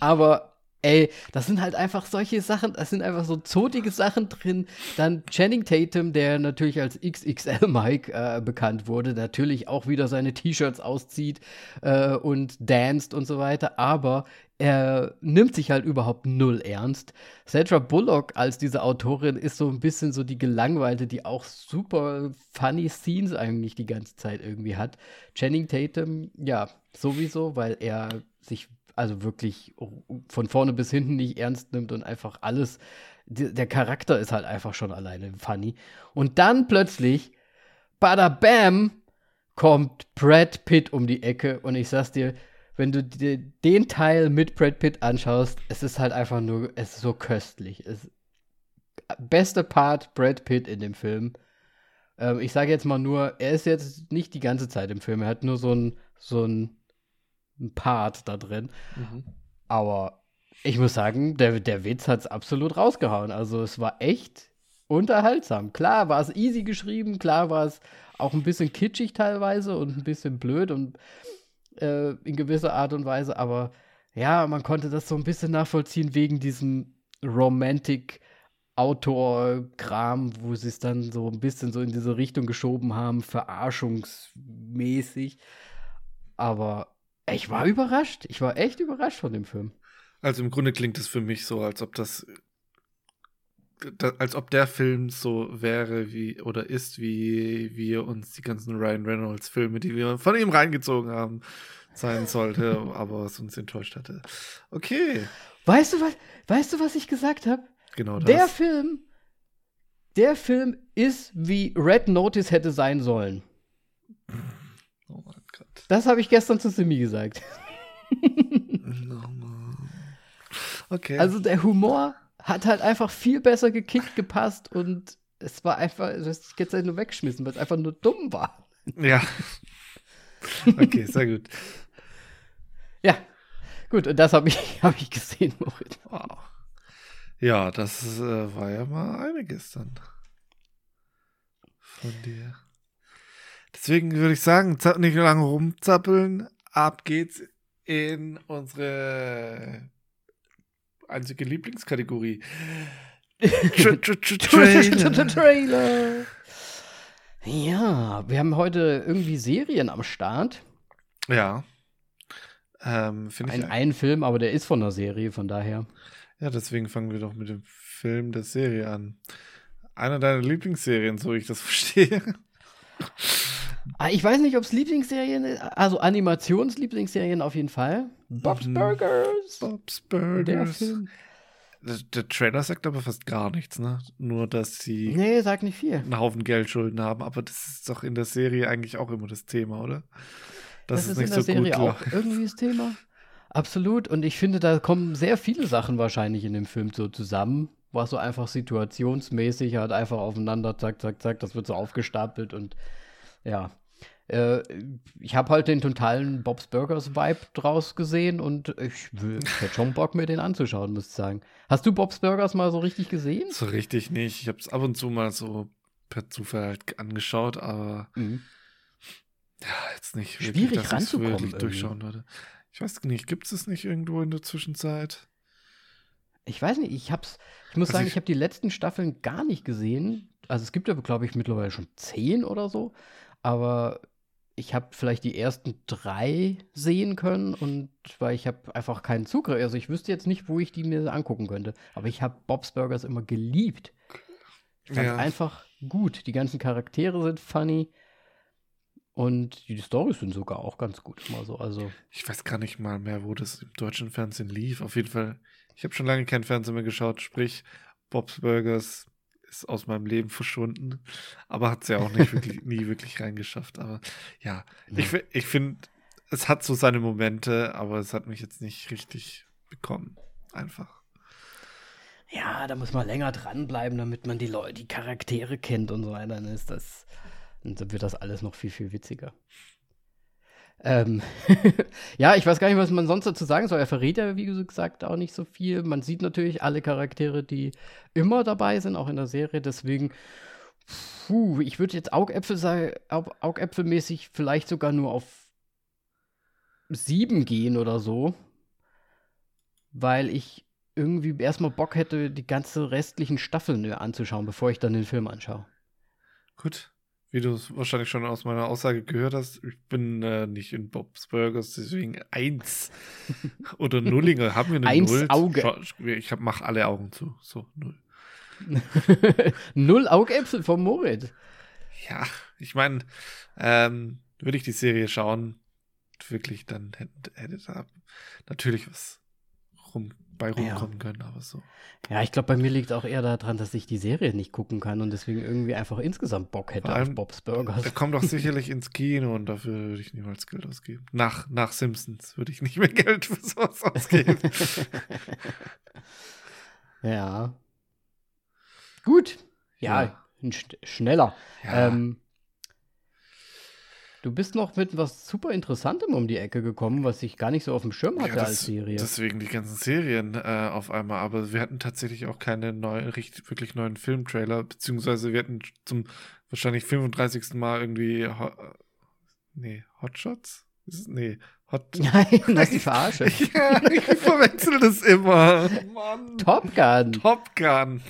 Aber ey, das sind halt einfach solche Sachen, das sind einfach so zotige Sachen drin. Dann Channing Tatum, der natürlich als XXL Mike äh, bekannt wurde, natürlich auch wieder seine T-Shirts auszieht äh, und danst und so weiter, aber er nimmt sich halt überhaupt null ernst. Sandra Bullock als diese Autorin ist so ein bisschen so die Gelangweilte, die auch super funny Scenes eigentlich die ganze Zeit irgendwie hat. Channing Tatum, ja, sowieso, weil er sich also wirklich von vorne bis hinten nicht ernst nimmt und einfach alles, der Charakter ist halt einfach schon alleine funny. Und dann plötzlich, bada bam, kommt Brad Pitt um die Ecke und ich sag's dir, wenn du dir den Teil mit Brad Pitt anschaust, es ist halt einfach nur, es ist so köstlich. Es, beste Part Brad Pitt in dem Film. Ähm, ich sage jetzt mal nur, er ist jetzt nicht die ganze Zeit im Film, er hat nur so ein, so ein ein Part da drin. Mhm. Aber ich muss sagen, der, der Witz hat es absolut rausgehauen. Also es war echt unterhaltsam. Klar war es easy geschrieben, klar war es auch ein bisschen kitschig teilweise und ein bisschen blöd und äh, in gewisser Art und Weise, aber ja, man konnte das so ein bisschen nachvollziehen wegen diesem Romantic Autor-Kram, wo sie es dann so ein bisschen so in diese Richtung geschoben haben, verarschungsmäßig. Aber ich war überrascht. Ich war echt überrascht von dem Film. Also im Grunde klingt es für mich so, als ob das, als ob der Film so wäre wie oder ist, wie wir uns die ganzen Ryan Reynolds Filme, die wir von ihm reingezogen haben, sein sollte, aber was uns enttäuscht hatte. Okay. Weißt du was? Weißt du, was ich gesagt habe? Genau das. Der Film, der Film ist wie Red Notice hätte sein sollen. Oh Mann. Das habe ich gestern zu Simi gesagt. okay. Also der Humor hat halt einfach viel besser gekickt, gepasst und es war einfach, das geht halt nur weggeschmissen, weil es einfach nur dumm war. Ja. Okay, sehr gut. ja, gut, und das habe ich, hab ich gesehen, Moritz. Wow. Ja, das äh, war ja mal einiges dann. Von dir. Deswegen würde ich sagen, nicht lange rumzappeln. Ab geht's in unsere einzige Lieblingskategorie. Trailer. Ja, wir haben heute irgendwie Serien am Start. Ja. Ähm, Ein, ich ein Film, aber der ist von der Serie, von daher. Ja, deswegen fangen wir doch mit dem Film der Serie an. Einer deiner Lieblingsserien, so ich das verstehe. Ah, ich weiß nicht, ob es Lieblingsserien, also Animationslieblingsserien auf jeden Fall. Bob's mhm. Burgers. Bob's Burgers. Der, der, Trailer sagt aber fast gar nichts, ne? Nur, dass sie nee, sagt nicht viel. einen Haufen Geldschulden haben. Aber das ist doch in der Serie eigentlich auch immer das Thema, oder? Das, das ist, ist, in der so Serie gut auch irgendwie das Thema. Absolut. Und ich finde, da kommen sehr viele Sachen wahrscheinlich in dem Film so zusammen, was so einfach situationsmäßig halt einfach aufeinander, zack, zack, zack, das wird so aufgestapelt und ja. Äh, ich habe halt den totalen Bob's Burgers Vibe draus gesehen und ich, ich hätte schon Bock, mir den anzuschauen, muss ich sagen. Hast du Bob's Burgers mal so richtig gesehen? So richtig nicht. Ich habe es ab und zu mal so per Zufall halt angeschaut, aber mhm. ja, jetzt nicht wirklich, Schwierig ranzukommen. Durchschauen würde. Ich weiß nicht, gibt es es nicht irgendwo in der Zwischenzeit? Ich weiß nicht, ich hab's, ich muss also sagen, ich, ich habe die letzten Staffeln gar nicht gesehen. Also es gibt ja, glaube ich, mittlerweile schon zehn oder so. Aber ich habe vielleicht die ersten drei sehen können und weil ich habe einfach keinen Zugriff. Also ich wüsste jetzt nicht, wo ich die mir angucken könnte. Aber ich habe Bob's Burgers immer geliebt. Ich fand ja. einfach gut. Die ganzen Charaktere sind funny. Und die Storys sind sogar auch ganz gut immer so. Also ich weiß gar nicht mal mehr, wo das im deutschen Fernsehen lief. Auf jeden Fall, ich habe schon lange kein Fernsehen mehr geschaut. Sprich, Bob's Burgers ist aus meinem Leben verschwunden, aber hat es ja auch nicht wirklich, nie wirklich reingeschafft. Aber ja, ja. ich, ich finde, es hat so seine Momente, aber es hat mich jetzt nicht richtig bekommen. Einfach. Ja, da muss man länger dranbleiben, damit man die Leute, die Charaktere kennt und so weiter. Dann ist das, dann wird das alles noch viel, viel witziger. Ähm, ja, ich weiß gar nicht, was man sonst dazu sagen soll. Er verrät ja, wie gesagt, auch nicht so viel. Man sieht natürlich alle Charaktere, die immer dabei sind, auch in der Serie. Deswegen, puh, ich würde jetzt Augäpfel sagen, Augäpfelmäßig vielleicht sogar nur auf sieben gehen oder so. Weil ich irgendwie erstmal Bock hätte, die ganze restlichen Staffeln anzuschauen, bevor ich dann den Film anschaue. Gut wie du es wahrscheinlich schon aus meiner Aussage gehört hast, ich bin äh, nicht in Bob's Burgers, deswegen eins oder Nullinger. Haben wir eine eins Null? Auge. Ich mach alle Augen zu. So, null. null Augäpfel vom Moritz. Ja, ich meine, ähm, würde ich die Serie schauen, wirklich, dann hätte, hätte da natürlich was rum bei rumkommen ja. können, aber so. Ja, ich glaube, bei mir liegt auch eher daran, dass ich die Serie nicht gucken kann und deswegen irgendwie einfach insgesamt Bock hätte allem, auf Bob's Burgers. Der kommt doch sicherlich ins Kino und dafür würde ich niemals Geld ausgeben. Nach, nach Simpsons würde ich nicht mehr Geld für sowas ausgeben. ja. Gut. Ja, ja. schneller. Ja. Ähm, Du bist noch mit was super Interessantem um die Ecke gekommen, was ich gar nicht so auf dem Schirm hatte ja, das, als Serie. Deswegen die ganzen Serien äh, auf einmal. Aber wir hatten tatsächlich auch keine neuen, richtig, wirklich neuen Filmtrailer, beziehungsweise wir hatten zum wahrscheinlich 35. Mal irgendwie Ho nee, Hotshots? Nee, Hot. Nein, das ist die Verarsche. ja, ich verwechsel das immer. Mann. Top Gun. Top Gun.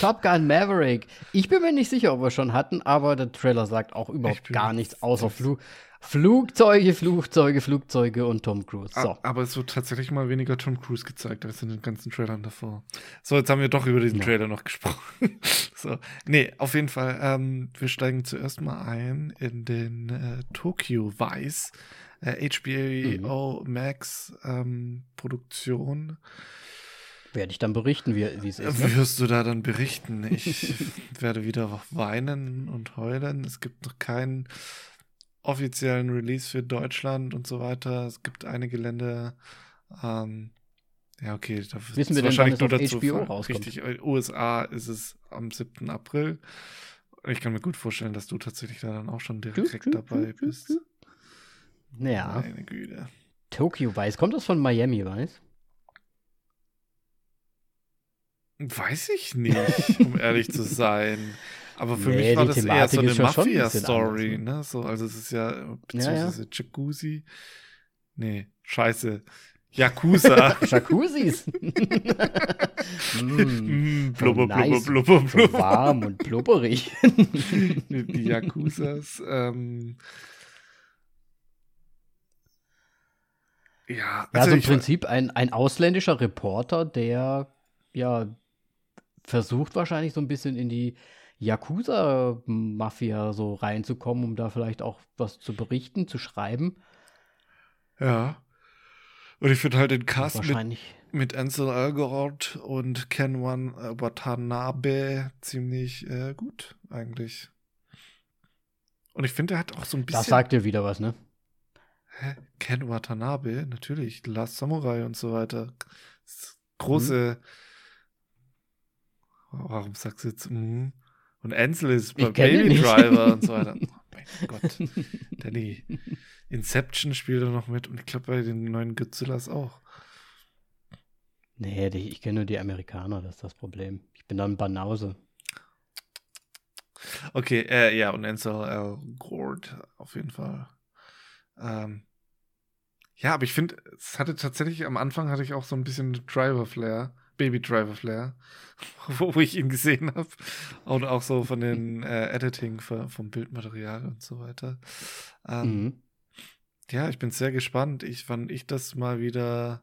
Top Gun Maverick. Ich bin mir nicht sicher, ob wir schon hatten, aber der Trailer sagt auch überhaupt gar nichts außer Flu Flugzeuge, Flugzeuge, Flugzeuge und Tom Cruise. So. Aber es wird tatsächlich mal weniger Tom Cruise gezeigt als in den ganzen Trailern davor. So, jetzt haben wir doch über diesen ja. Trailer noch gesprochen. so, nee, auf jeden Fall. Ähm, wir steigen zuerst mal ein in den äh, Tokyo Vice äh, HBO mhm. Max ähm, Produktion. Werde ich dann berichten, wie es ist. Ne? Wirst du da dann berichten? Ich werde wieder weinen und heulen. Es gibt noch keinen offiziellen Release für Deutschland und so weiter. Es gibt einige Länder. Ähm, ja, okay. Da Wissen wir denn, wahrscheinlich wann es auf HBO rauskommt? Richtig. In USA ist es am 7. April. Ich kann mir gut vorstellen, dass du tatsächlich da dann auch schon direkt dabei bist. Ja. Meine Güte. Tokyo Weiß. Kommt das von Miami Weiß? Weiß ich nicht, um ehrlich zu sein. Aber für nee, mich war das eher so eine Mafia-Story, ne? ne? So, also es ist ja, beziehungsweise ja, ja. Jacuzzi. Nee, scheiße. Yakuza. Jacuzzis. mm, blubber, nice. blubber, blubber, blubber. So warm und blubberig. Die Yakuzas. Ähm, ja, also, also im Prinzip ein, ein ausländischer Reporter, der ja versucht wahrscheinlich so ein bisschen in die Yakuza-Mafia so reinzukommen, um da vielleicht auch was zu berichten, zu schreiben. Ja. Und ich finde halt den Cast mit, mit Ansel Elgort und Ken Watanabe ziemlich äh, gut, eigentlich. Und ich finde, er hat auch so ein bisschen. Das sagt dir wieder was, ne? Hä? Ken Watanabe, natürlich. Last Samurai und so weiter. Große. Mhm Warum sagst du jetzt, mm? Und Ansel ist bei Baby Driver und so weiter. Oh, mein Gott. Danny. Inception spielt er noch mit und ich glaube bei den neuen Godzillas auch. Nee, ich kenne nur die Amerikaner, das ist das Problem. Ich bin dann Banause. Okay, äh, ja, und Ansel L. Gord auf jeden Fall. Ähm, ja, aber ich finde, es hatte tatsächlich, am Anfang hatte ich auch so ein bisschen Driver-Flair, Baby-Driver-Flair, wo, wo, ich ihn gesehen habe. Und auch so von den äh, Editing für, vom Bildmaterial und so weiter. Ähm, mhm. Ja, ich bin sehr gespannt. Ich, wann ich das mal wieder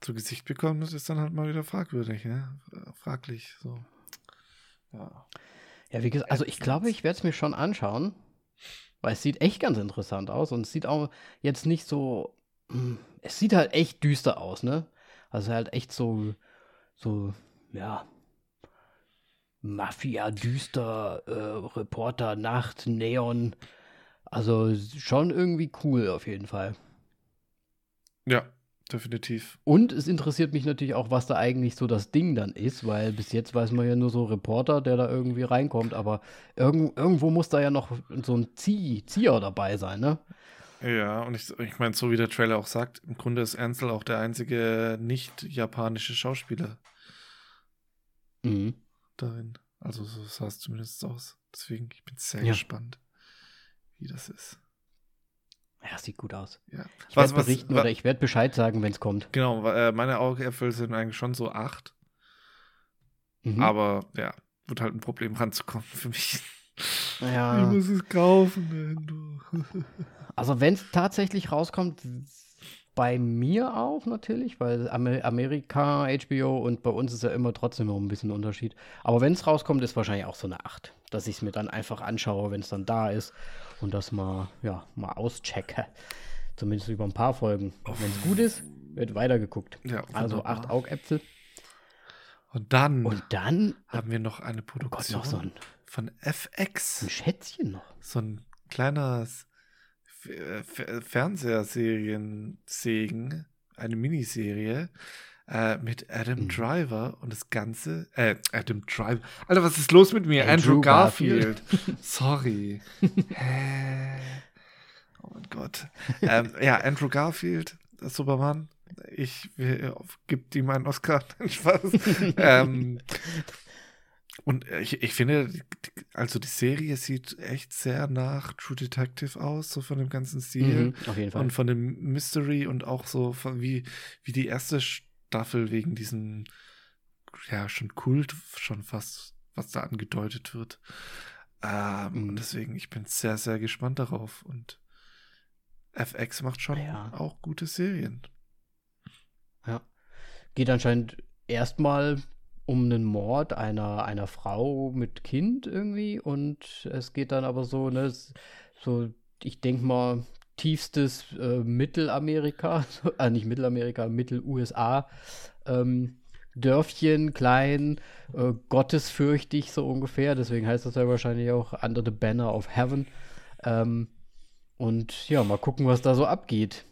zu Gesicht bekomme, das ist dann halt mal wieder fragwürdig, ne? Fraglich, so. Ja. Ja, wie gesagt, also ich glaube, ich werde es mir schon anschauen, weil es sieht echt ganz interessant aus und es sieht auch jetzt nicht so, hm, es sieht halt echt düster aus, ne? Also halt echt so, so, ja, Mafia, düster, äh, Reporter, Nacht, Neon. Also schon irgendwie cool auf jeden Fall. Ja, definitiv. Und es interessiert mich natürlich auch, was da eigentlich so das Ding dann ist, weil bis jetzt weiß man ja nur so Reporter, der da irgendwie reinkommt, aber irgend, irgendwo muss da ja noch so ein Zieh, Zieher dabei sein, ne? Ja, und ich, ich meine, so wie der Trailer auch sagt, im Grunde ist Ansel auch der einzige nicht-japanische Schauspieler mhm. darin. Also so sah es zumindest aus. Deswegen, ich bin sehr ja. gespannt, wie das ist. Ja, sieht gut aus. Ja. Ich werde berichten was, oder ich werde Bescheid sagen, wenn es kommt. Genau, äh, meine Augäpfel sind eigentlich schon so acht. Mhm. Aber ja, wird halt ein Problem ranzukommen für mich. Ja. Ich muss es kaufen, Also wenn es tatsächlich rauskommt, bei mir auch natürlich, weil Amerika, HBO und bei uns ist ja immer trotzdem noch ein bisschen Unterschied. Aber wenn es rauskommt, ist wahrscheinlich auch so eine 8, dass ich es mir dann einfach anschaue, wenn es dann da ist und das mal, ja, mal auschecke. Zumindest über ein paar Folgen. Wenn es gut ist, wird weitergeguckt. Ja, also acht Augäpfel. Und dann, und dann haben wir noch eine Produktion oh Gott, noch so ein, von FX. Ein Schätzchen noch. So ein kleiner Fernsehserien-Segen, eine Miniserie äh, mit Adam mhm. Driver und das Ganze, äh, Adam Driver. Alter, was ist los mit mir? Andrew, Andrew Garfield. Garfield. Sorry. oh mein Gott. ähm, ja, Andrew Garfield, Superman. Ich äh, gebe ihm einen Oscar. Spaß. ähm, und ich, ich finde, also die Serie sieht echt sehr nach True Detective aus, so von dem ganzen Stil. Mhm, auf jeden Fall. Und von dem Mystery und auch so von wie, wie die erste Staffel wegen diesem, ja, schon Kult, schon fast, was da angedeutet wird. Ähm, mhm. Und deswegen, ich bin sehr, sehr gespannt darauf. Und FX macht schon ja. auch gute Serien. Ja. Geht anscheinend erstmal um einen Mord einer, einer Frau mit Kind irgendwie und es geht dann aber so, ne, so, ich denke mal, tiefstes äh, Mittelamerika, äh, nicht Mittelamerika, Mittel-USA, ähm, Dörfchen, klein, äh, gottesfürchtig so ungefähr, deswegen heißt das ja wahrscheinlich auch Under the Banner of Heaven. Ähm, und ja, mal gucken, was da so abgeht.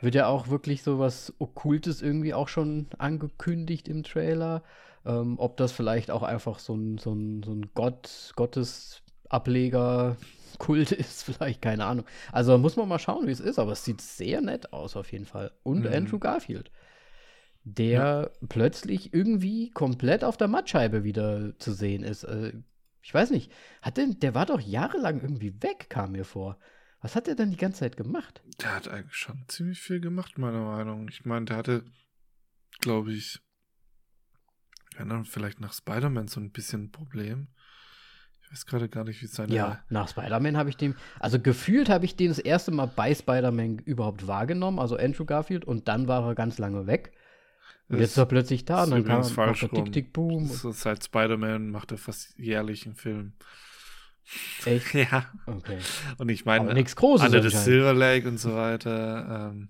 Wird ja auch wirklich so was Okkultes irgendwie auch schon angekündigt im Trailer. Ähm, ob das vielleicht auch einfach so ein, so ein, so ein Gott, Gottesableger Kult ist, vielleicht, keine Ahnung. Also muss man mal schauen, wie es ist, aber es sieht sehr nett aus auf jeden Fall. Und mhm. Andrew Garfield, der ja. plötzlich irgendwie komplett auf der Mattscheibe wieder zu sehen ist. Äh, ich weiß nicht, hat denn, der war doch jahrelang irgendwie weg, kam mir vor. Was hat er denn die ganze Zeit gemacht? Der hat eigentlich schon ziemlich viel gemacht, meiner Meinung. Ich meine, der hatte, glaube ich, ja, dann vielleicht nach Spider-Man so ein bisschen ein Problem. Ich weiß gerade gar nicht, wie seine. Ja, nach Spider-Man habe ich den. Also gefühlt habe ich den das erste Mal bei Spider-Man überhaupt wahrgenommen, also Andrew Garfield, und dann war er ganz lange weg. Und jetzt ist er plötzlich da und dann kam falsch er Tick, Tick, Boom. So, seit Spider-Man macht er fast jährlich einen Film. Echt? ja. Okay. Und ich meine, nichts Großes. Under the Silver Lake und so weiter. Ähm,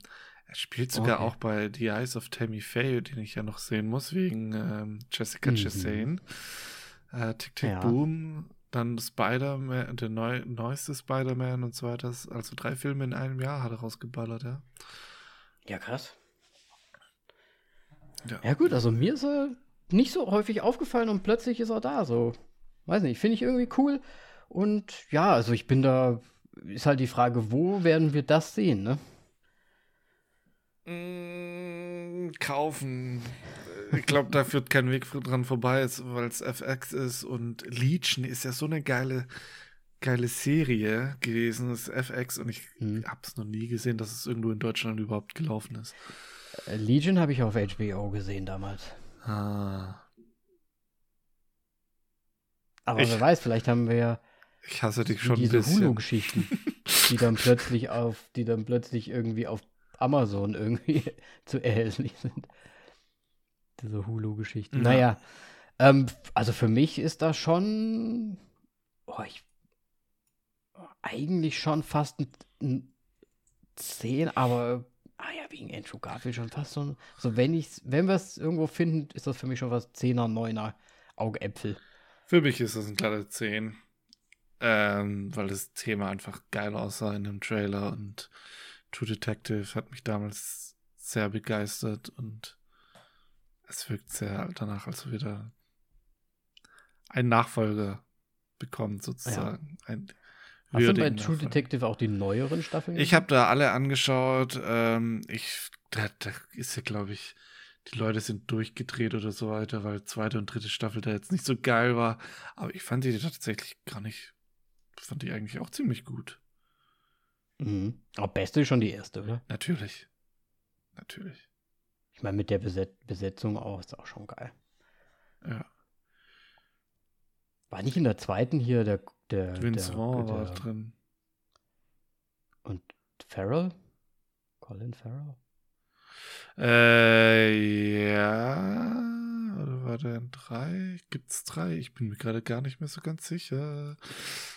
er spielt sogar okay. auch bei The Eyes of Tammy Faye, den ich ja noch sehen muss, wegen ähm, Jessica mhm. Chastain. Äh, Tick Tick ja. Boom, dann Spider-Man, der neu, neueste Spider-Man und so weiter. Also drei Filme in einem Jahr hat er rausgeballert, ja. Ja, krass. Ja. ja, gut, also mir ist er nicht so häufig aufgefallen und plötzlich ist er da. So, weiß nicht, finde ich irgendwie cool. Und ja, also ich bin da, ist halt die Frage, wo werden wir das sehen, ne? Mm, kaufen. Ich glaube, da führt kein Weg dran vorbei, weil es FX ist und Legion ist ja so eine geile, geile Serie gewesen, das FX und ich hm. habe es noch nie gesehen, dass es irgendwo in Deutschland überhaupt gelaufen ist. Äh, Legion habe ich auf HBO gesehen damals. Ah. Aber ich, wer weiß, vielleicht haben wir ja ich hasse dich schon diese Hulu-Geschichten, die dann plötzlich auf, die dann plötzlich irgendwie auf Amazon irgendwie zu erhältlich sind. Diese Hulu-Geschichten. Ja. Naja, ähm, also für mich ist das schon, oh, ich, eigentlich schon fast ein, ein 10, aber ah ja, wegen Andrew Garfield schon fast so, so wenn ich, wenn wir es irgendwo finden, ist das für mich schon fast 10er, 9er Augäpfel. Für mich ist das ein glatte 10. Ähm, weil das Thema einfach geil aussah in dem Trailer und True Detective hat mich damals sehr begeistert und es wirkt sehr danach, als wieder ein Nachfolger bekommt, sozusagen. Ja. Ein Hast du bei True Detective auch die neueren Staffeln? Ich habe da alle angeschaut. Ähm, ich, da, da ist ja, glaube ich, die Leute sind durchgedreht oder so weiter, weil zweite und dritte Staffel da jetzt nicht so geil war. Aber ich fand die tatsächlich gar nicht, fand die eigentlich auch ziemlich gut. Mhm. Aber beste ist schon die erste, oder? Natürlich. Natürlich. Ich meine, mit der Beset Besetzung auch, ist auch schon geil. Ja. War nicht in der zweiten hier der. der Vince der, Vaughn war drin. Und Farrell? Colin Farrell? Äh, ja. Oder war der in drei? Gibt's drei? Ich bin mir gerade gar nicht mehr so ganz sicher.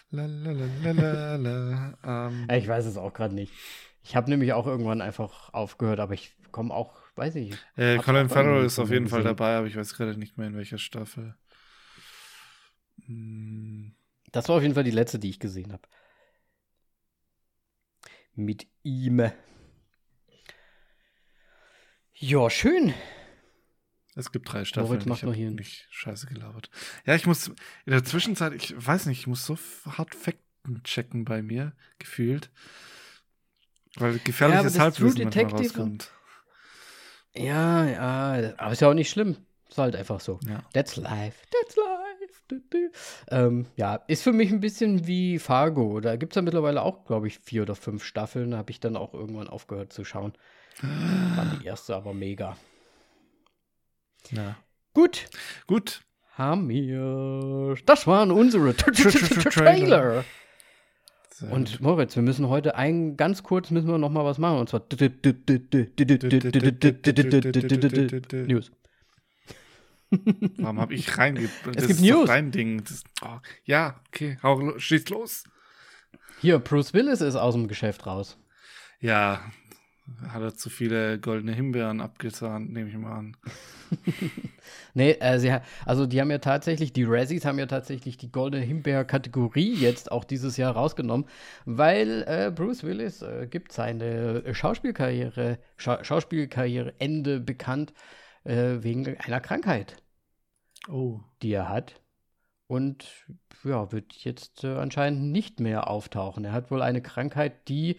Ähm, ich weiß es auch gerade nicht. Ich habe nämlich auch irgendwann einfach aufgehört, aber ich komme auch, weiß ich. Äh, Colin Farrell ist auf jeden Fall dabei, aber ich weiß gerade nicht mehr in welcher Staffel. Hm. Das war auf jeden Fall die letzte, die ich gesehen habe. Mit ihm. Ja, schön. Es gibt drei Staffeln. Moritz macht ich hier nicht scheiße gelabert. Ja, ich muss in der Zwischenzeit, ich weiß nicht, ich muss so hart Fakten checken bei mir, gefühlt. Weil gefährliches ja, Halbwissen manchmal rauskommt. Ja, ja, aber ist ja auch nicht schlimm. Ist halt einfach so. Ja. That's life. That's life. Ähm, ja, ist für mich ein bisschen wie Fargo. Da gibt es ja mittlerweile auch, glaube ich, vier oder fünf Staffeln. Da habe ich dann auch irgendwann aufgehört zu schauen. War die erste aber mega. Ja. Gut. Gut. Haben wir. Das waren unsere Trailer. Und Moritz, wir müssen heute ein ganz kurz müssen wir noch mal was machen und zwar News. Warum habe ich reinge Es gibt News. Dein Ding. Oh, ja, okay, hau, schieß los. Hier, Bruce Willis ist aus dem Geschäft raus. Ja, hat er zu viele goldene Himbeeren abgezahnt, nehme ich mal an. nee, äh, sie, also die haben ja tatsächlich, die Razzies haben ja tatsächlich die goldene Himbeer-Kategorie jetzt auch dieses Jahr rausgenommen, weil äh, Bruce Willis äh, gibt seine Schauspielkarriere, Scha Schauspielkarriereende bekannt äh, wegen einer Krankheit, oh. die er hat. Und ja, wird jetzt äh, anscheinend nicht mehr auftauchen. Er hat wohl eine Krankheit, die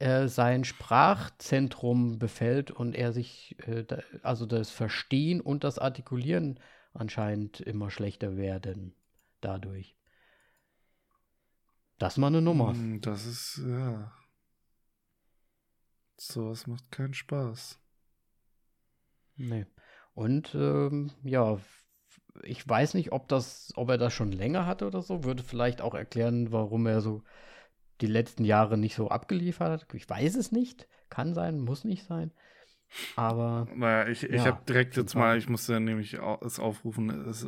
äh, sein Sprachzentrum befällt und er sich, äh, da, also das Verstehen und das Artikulieren anscheinend immer schlechter werden dadurch. Das ist mal eine Nummer. Hm, das ist, ja. Sowas macht keinen Spaß. Nee. Und ähm, ja, ich weiß nicht, ob das, ob er das schon länger hatte oder so. Würde vielleicht auch erklären, warum er so die letzten Jahre nicht so abgeliefert hat. Ich weiß es nicht. Kann sein, muss nicht sein. Aber. Naja, ich, ich ja, habe direkt jetzt mal, ich musste nämlich es aufrufen, es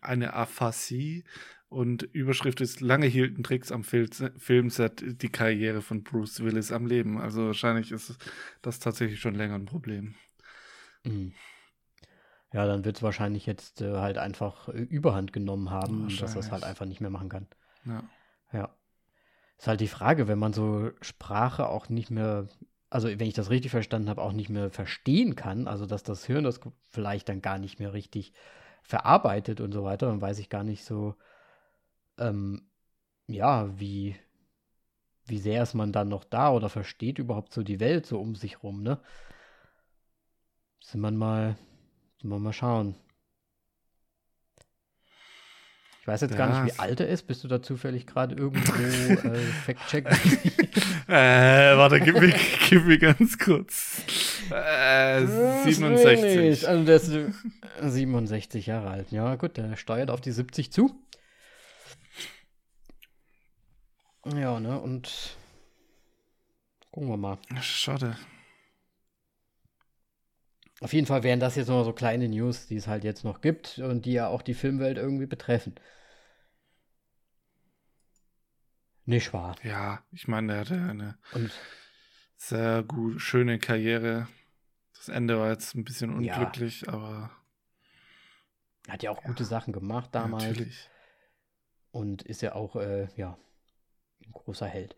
eine Aphasie und Überschrift ist: Lange hielten Tricks am Fil Filmset die Karriere von Bruce Willis am Leben. Also wahrscheinlich ist das tatsächlich schon länger ein Problem. Mhm. Ja, dann wird es wahrscheinlich jetzt äh, halt einfach äh, Überhand genommen haben, dass er es halt einfach nicht mehr machen kann. Ja. Ist halt die Frage, wenn man so Sprache auch nicht mehr, also wenn ich das richtig verstanden habe, auch nicht mehr verstehen kann, also dass das Hirn das vielleicht dann gar nicht mehr richtig verarbeitet und so weiter, dann weiß ich gar nicht so, ähm, ja, wie, wie sehr ist man dann noch da oder versteht überhaupt so die Welt so um sich rum, ne? Sind wir mal, sind wir mal schauen. Ich weiß jetzt ja. gar nicht, wie alt er ist. Bist du da zufällig gerade irgendwo äh, Fact-Check? äh, warte, gib mir, gib mir ganz kurz. Äh, 67. Also der ist 67 Jahre alt. Ja, gut, der steuert auf die 70 zu. Ja, ne, und gucken wir mal. Schade. Auf jeden Fall wären das jetzt noch so kleine News, die es halt jetzt noch gibt und die ja auch die Filmwelt irgendwie betreffen. Nicht wahr? Ja, ich meine, er hatte eine und? sehr gut, schöne Karriere. Das Ende war jetzt ein bisschen unglücklich, ja. aber. Er hat ja auch ja, gute Sachen gemacht damals. Natürlich. Und ist ja auch, äh, ja, ein großer Held.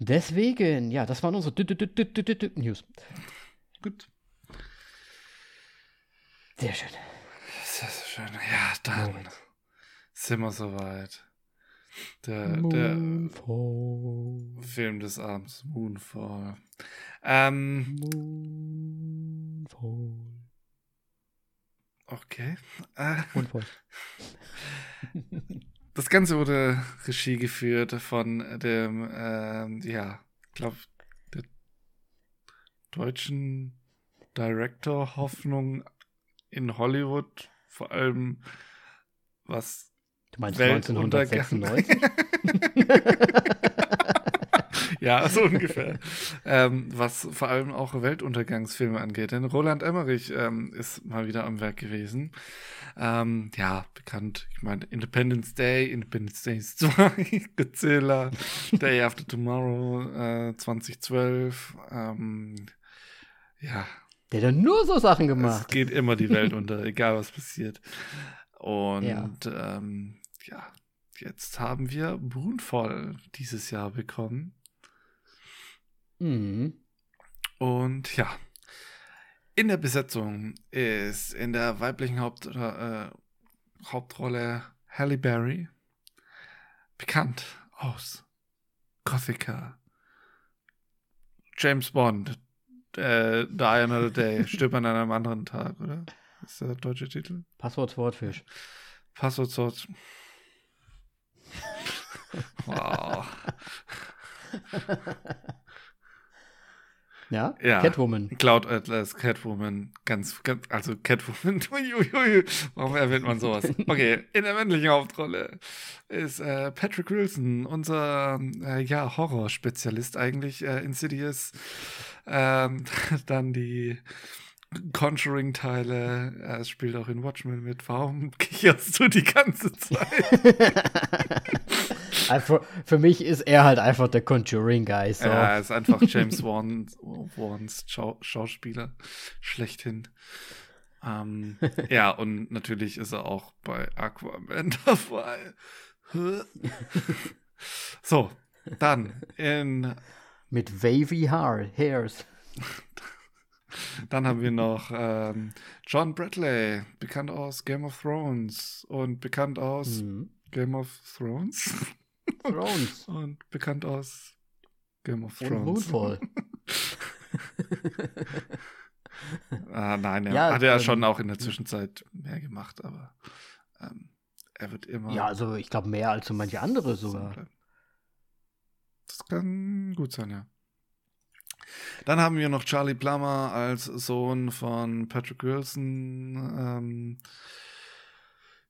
Deswegen, ja, das waren unsere News. Gut. Sehr schön. Sehr, sehr schön. Ja, dann Moment. sind wir soweit. Der, der Film des Abends, Moonfall. Ähm, Moonfall. Okay. Äh, Moonfall. das Ganze wurde Regie geführt von dem, ähm, ja, ich glaube, der deutschen Director Hoffnung in Hollywood, vor allem was Du meinst 1996? ja, so ungefähr. ähm, was vor allem auch Weltuntergangsfilme angeht. Denn Roland Emmerich ähm, ist mal wieder am Werk gewesen. Ähm, ja, bekannt. Ich meine, Independence Day, Independence Day 2, Godzilla, Day After Tomorrow, äh, 2012. Ähm, ja, der hat nur so Sachen gemacht. Es geht immer die Welt unter, egal was passiert. Und ja. Ähm, ja, jetzt haben wir Brunvoll dieses Jahr bekommen. Mhm. Und ja, in der Besetzung ist in der weiblichen Haupt, äh, Hauptrolle Halle Berry, bekannt aus Gothica, James Bond, äh, Die Another Day, stirbt an einem anderen Tag, oder? ist der deutsche Titel? Passwort Swordfish. Passwort Swordfish. wow. Ja? ja? Catwoman. Cloud Atlas, Catwoman, ganz, ganz also Catwoman. Warum erwähnt man sowas? Okay, in der männlichen Hauptrolle ist äh, Patrick Wilson, unser äh, ja, Horrorspezialist eigentlich, äh, Insidious. Ähm, dann die Conjuring-Teile. Es spielt auch in Watchmen mit. Warum kicherst du die ganze Zeit? also für mich ist er halt einfach der Conjuring-Guy. So. Ja, er ist einfach James Wan, Wans Schau Schauspieler schlechthin. Ähm, ja, und natürlich ist er auch bei Aquaman dabei. so, dann in. Mit wavy hair, hairs. Dann haben wir noch ähm, John Bradley, bekannt aus Game of Thrones und bekannt aus mhm. Game of Thrones. Thrones. und bekannt aus Game of Thrones. Und Moonfall. ah, nein, er ja, hat ja ähm, schon auch in der Zwischenzeit mehr gemacht, aber ähm, er wird immer. Ja, also ich glaube mehr als so manche andere sogar. Das kann gut sein, ja. Dann haben wir noch Charlie Plummer als Sohn von Patrick Wilson. Ähm,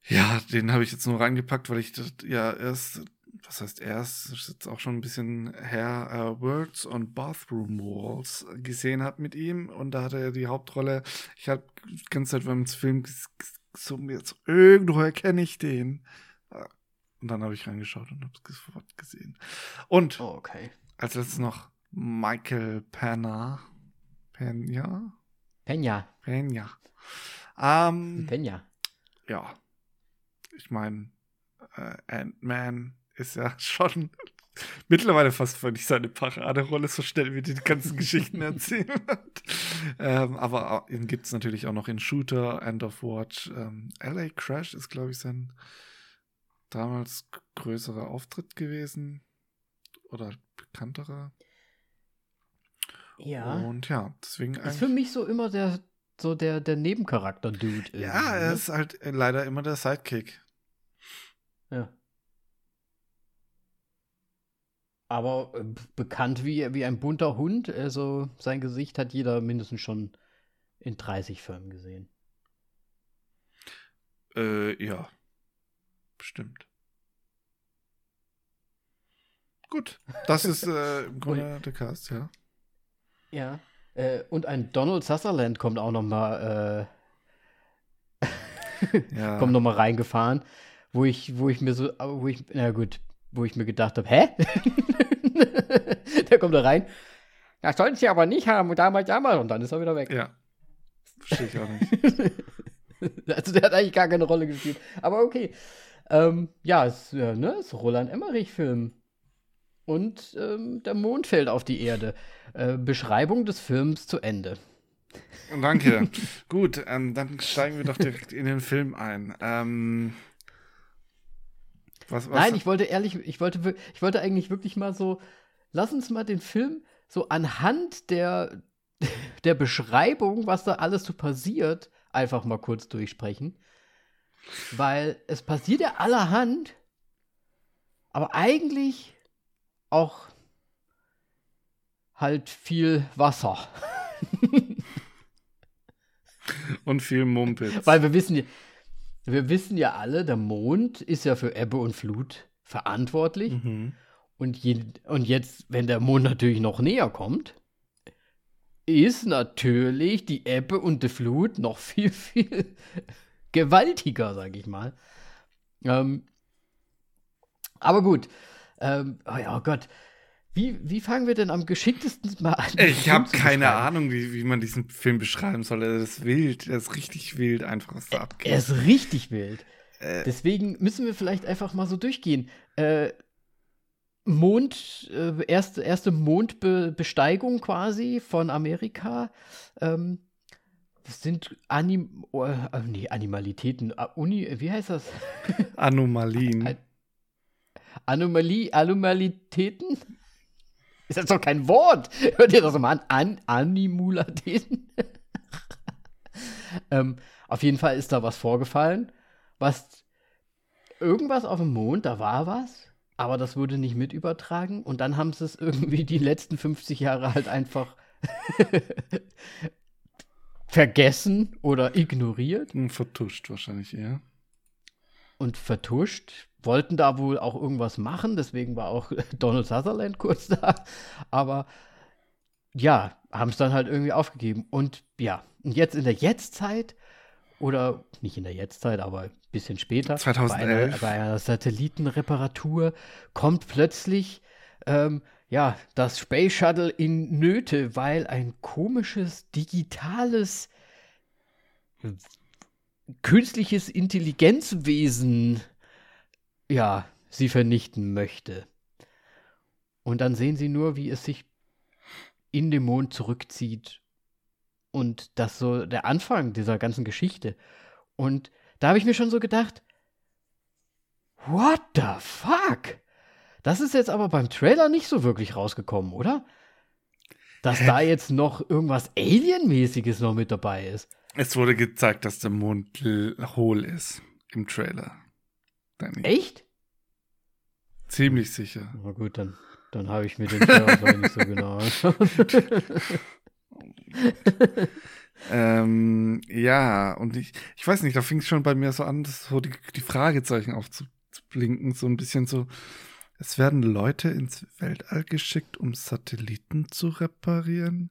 ja, den habe ich jetzt nur reingepackt, weil ich ja erst, was heißt erst, das ist jetzt auch schon ein bisschen her, uh, Words on Bathroom Walls gesehen habe mit ihm und da hatte er die Hauptrolle. Ich habe die ganze Zeit beim Film so jetzt irgendwo erkenne ich den. Und dann habe ich reingeschaut und habe es sofort gesehen. Und oh, okay. als letztes noch Michael Penna. Pena? Pena. Pena. Ähm, Pena. Ja. Ich meine, äh, Ant-Man ist ja schon mittlerweile fast völlig seine Paraderolle, so schnell wie die ganzen Geschichten erzählen hat. ähm, aber ihn gibt es natürlich auch noch in Shooter, End of Watch. Ähm, LA Crash ist, glaube ich, sein damals größerer Auftritt gewesen oder bekannterer. Ja. Und ja, deswegen ist für mich so immer der so der der Nebencharakter Dude. Ja, er ne? ist halt leider immer der Sidekick. Ja. Aber äh, bekannt wie, wie ein bunter Hund, also sein Gesicht hat jeder mindestens schon in 30 Filmen gesehen. Äh, ja. Bestimmt. Gut, das ist äh, im Grunde der Cast, ja. Ja. Äh, und ein Donald Sutherland kommt auch noch mal, äh, ja. kommt noch mal reingefahren, wo ich, wo ich mir so, wo ich, na gut, wo ich mir gedacht habe, hä? der kommt da rein. Das sollten sie aber nicht haben, damals, damals, und dann ist er wieder weg. Ja. Verstehe ich auch nicht. also der hat eigentlich gar keine Rolle gespielt. Aber okay. Ähm, ja, es äh, ne, ist Roland Emmerich-Film. Und ähm, der Mond fällt auf die Erde. Äh, Beschreibung des Films zu Ende. Danke. Gut, ähm, dann steigen wir doch direkt in den Film ein. Ähm, was, was? Nein, ich wollte ehrlich, ich wollte, ich wollte eigentlich wirklich mal so, lass uns mal den Film so anhand der, der Beschreibung, was da alles so passiert, einfach mal kurz durchsprechen. Weil es passiert ja allerhand, aber eigentlich auch halt viel Wasser. Und viel Mumpitz. Weil wir wissen ja, wir wissen ja alle, der Mond ist ja für Ebbe und Flut verantwortlich. Mhm. Und, je, und jetzt, wenn der Mond natürlich noch näher kommt, ist natürlich die Ebbe und die Flut noch viel, viel gewaltiger, sag ich mal. Ähm, aber gut. Ähm, oh, ja, oh Gott. Wie, wie fangen wir denn am geschicktesten mal an? Ich habe keine Ahnung, wie, wie man diesen Film beschreiben soll. Er ist wild. Er ist richtig wild, einfach was da abgeht. Er ist richtig wild. Äh, Deswegen müssen wir vielleicht einfach mal so durchgehen. Äh, Mond, äh, erste, erste Mondbesteigung quasi von Amerika. Ähm, das sind Anim oh, äh, nee, Animalitäten. Uh, Uni, wie heißt das? Anomalien. Anomalie, Anomalitäten? Ist das doch kein Wort. Hört ihr das mal an? an Animulatäten? ähm, auf jeden Fall ist da was vorgefallen, was irgendwas auf dem Mond, da war was aber das wurde nicht mit übertragen und dann haben sie es irgendwie die letzten 50 Jahre halt einfach vergessen oder ignoriert. Und vertuscht wahrscheinlich eher. Und vertuscht. Wollten da wohl auch irgendwas machen, deswegen war auch Donald Sutherland kurz da. Aber ja, haben es dann halt irgendwie aufgegeben. Und ja, und jetzt in der Jetztzeit oder nicht in der Jetztzeit, aber ein bisschen später, 2011. Bei, einer, bei einer Satellitenreparatur kommt plötzlich ähm, ja, das Space Shuttle in Nöte, weil ein komisches digitales künstliches Intelligenzwesen ja, sie vernichten möchte. Und dann sehen sie nur, wie es sich in den Mond zurückzieht und das so der Anfang dieser ganzen Geschichte. Und da habe ich mir schon so gedacht, what the fuck? Das ist jetzt aber beim Trailer nicht so wirklich rausgekommen, oder? Dass da jetzt noch irgendwas Alien-mäßiges noch mit dabei ist. Es wurde gezeigt, dass der Mond hohl ist im Trailer. Danny. Echt? Ziemlich sicher. Na gut, dann, dann habe ich mir den Trailer nicht so genau ähm, ja, und ich, ich weiß nicht, da fing es schon bei mir so an, so die, die Fragezeichen aufzublinken, so ein bisschen so. Es werden Leute ins Weltall geschickt, um Satelliten zu reparieren.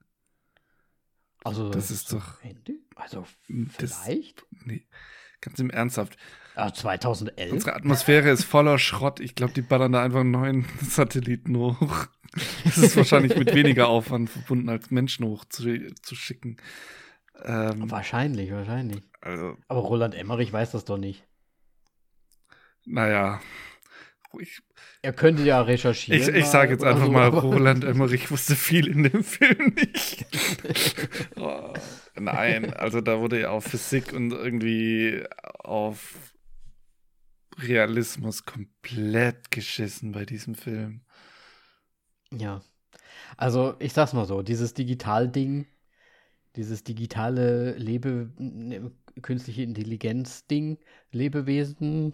Also, das ist doch. Handy? Also, vielleicht? Das, nee, ganz im Ernsthaft. Ah, 2011. Unsere Atmosphäre ist voller Schrott. Ich glaube, die ballern da einfach einen neuen Satelliten hoch. Das ist wahrscheinlich mit weniger Aufwand verbunden, als Menschen hochzuschicken. Ähm, wahrscheinlich, wahrscheinlich. Also, Aber Roland Emmerich weiß das doch nicht. Naja. Ich, er könnte ja recherchieren. Ich, ich sage jetzt einfach so, mal, Roland Emmerich wusste viel in dem Film nicht. oh, nein, also da wurde ja auf Physik und irgendwie auf Realismus komplett geschissen bei diesem Film. Ja. Also, ich sag's mal so, dieses Digital-Ding, dieses digitale Lebe, ne, künstliche Intelligenz-Ding, Lebewesen,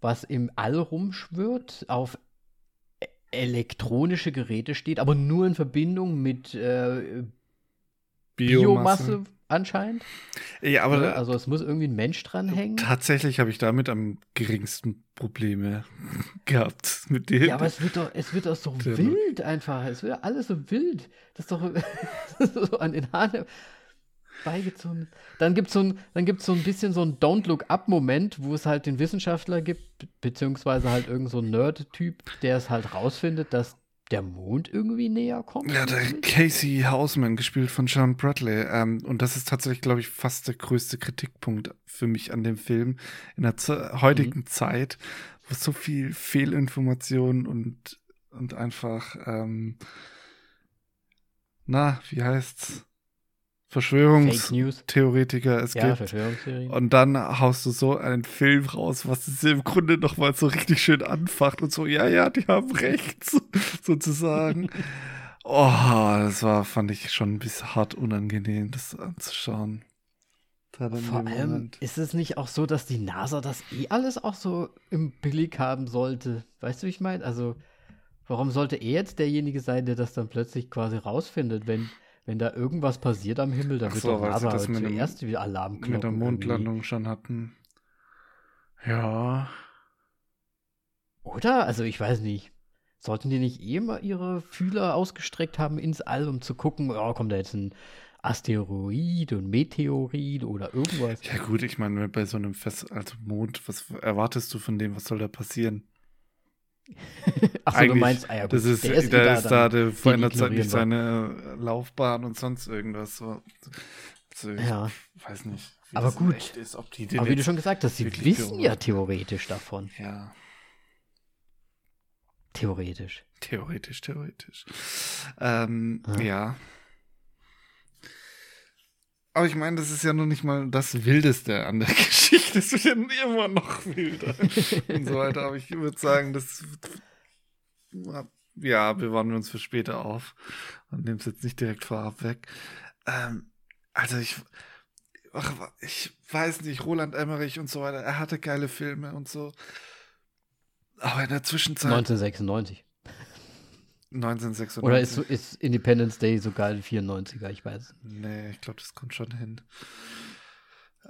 was im All rumschwirrt, auf e- elektronische Geräte steht, aber nur in Verbindung mit äh, Biomasse. Biomasse anscheinend. Ja, aber also es muss irgendwie ein Mensch dranhängen. Tatsächlich habe ich damit am geringsten Probleme gehabt mit dem. Ja, aber es wird doch, es wird doch so wild einfach. Es wird alles so wild. Das ist doch so an den Haaren beigezogen. Dann gibt es so, ein, so ein bisschen so ein Don't Look Up-Moment, wo es halt den Wissenschaftler gibt, beziehungsweise halt irgend so ein Nerd-Typ, der es halt rausfindet, dass der Mond irgendwie näher kommt? Ja, der Casey Houseman, gespielt von Sean Bradley. Ähm, und das ist tatsächlich, glaube ich, fast der größte Kritikpunkt für mich an dem Film. In der heutigen mhm. Zeit, wo so viel Fehlinformation und, und einfach, ähm, na, wie heißt's? Verschwörungstheoretiker es ja, gibt. Und dann haust du so einen Film raus, was es im Grunde nochmal so richtig schön anfacht und so, ja, ja, die haben recht, sozusagen. oh, das war, fand ich schon ein bisschen hart unangenehm, das anzuschauen. Vor allem Moment. ist es nicht auch so, dass die NASA das eh alles auch so im Blick haben sollte. Weißt du, wie ich meine? Also, warum sollte er jetzt derjenige sein, der das dann plötzlich quasi rausfindet, wenn wenn da irgendwas passiert am Himmel, dann wird so, doch NASA das mit zuerst wieder Alarmglocken. Mit der Mondlandung irgendwie. schon hatten. Ja. Oder? Also ich weiß nicht. Sollten die nicht eh mal ihre Fühler ausgestreckt haben ins All, um zu gucken, oh, kommt da jetzt ein Asteroid und Meteorit oder irgendwas? Ja gut, ich meine, bei so einem Fest, also Mond, was erwartest du von dem? Was soll da passieren? Achso, du meinst, ah ja, gut, das ist, der ist, der ist da, der verändert nicht seine Laufbahn und sonst irgendwas. So. Also ja. Ich weiß nicht. Aber gut. Ist, Aber wie du schon gesagt hast, sie wissen ja theoretisch davon. Ja. Theoretisch. Theoretisch, theoretisch. Ähm, ja. ja. Aber ich meine, das ist ja noch nicht mal das Wildeste an der Geschichte. Es wird ja immer noch wilder und so weiter. Aber ich würde sagen, das. Ja, bewahren wir uns für später auf und nehmen es jetzt nicht direkt vorab weg. Ähm, also ich. Ach, ich weiß nicht, Roland Emmerich und so weiter, er hatte geile Filme und so. Aber in der Zwischenzeit. 1996. 1996. Oder ist, ist Independence Day sogar ein 94er? Ich weiß. Nee, ich glaube, das kommt schon hin.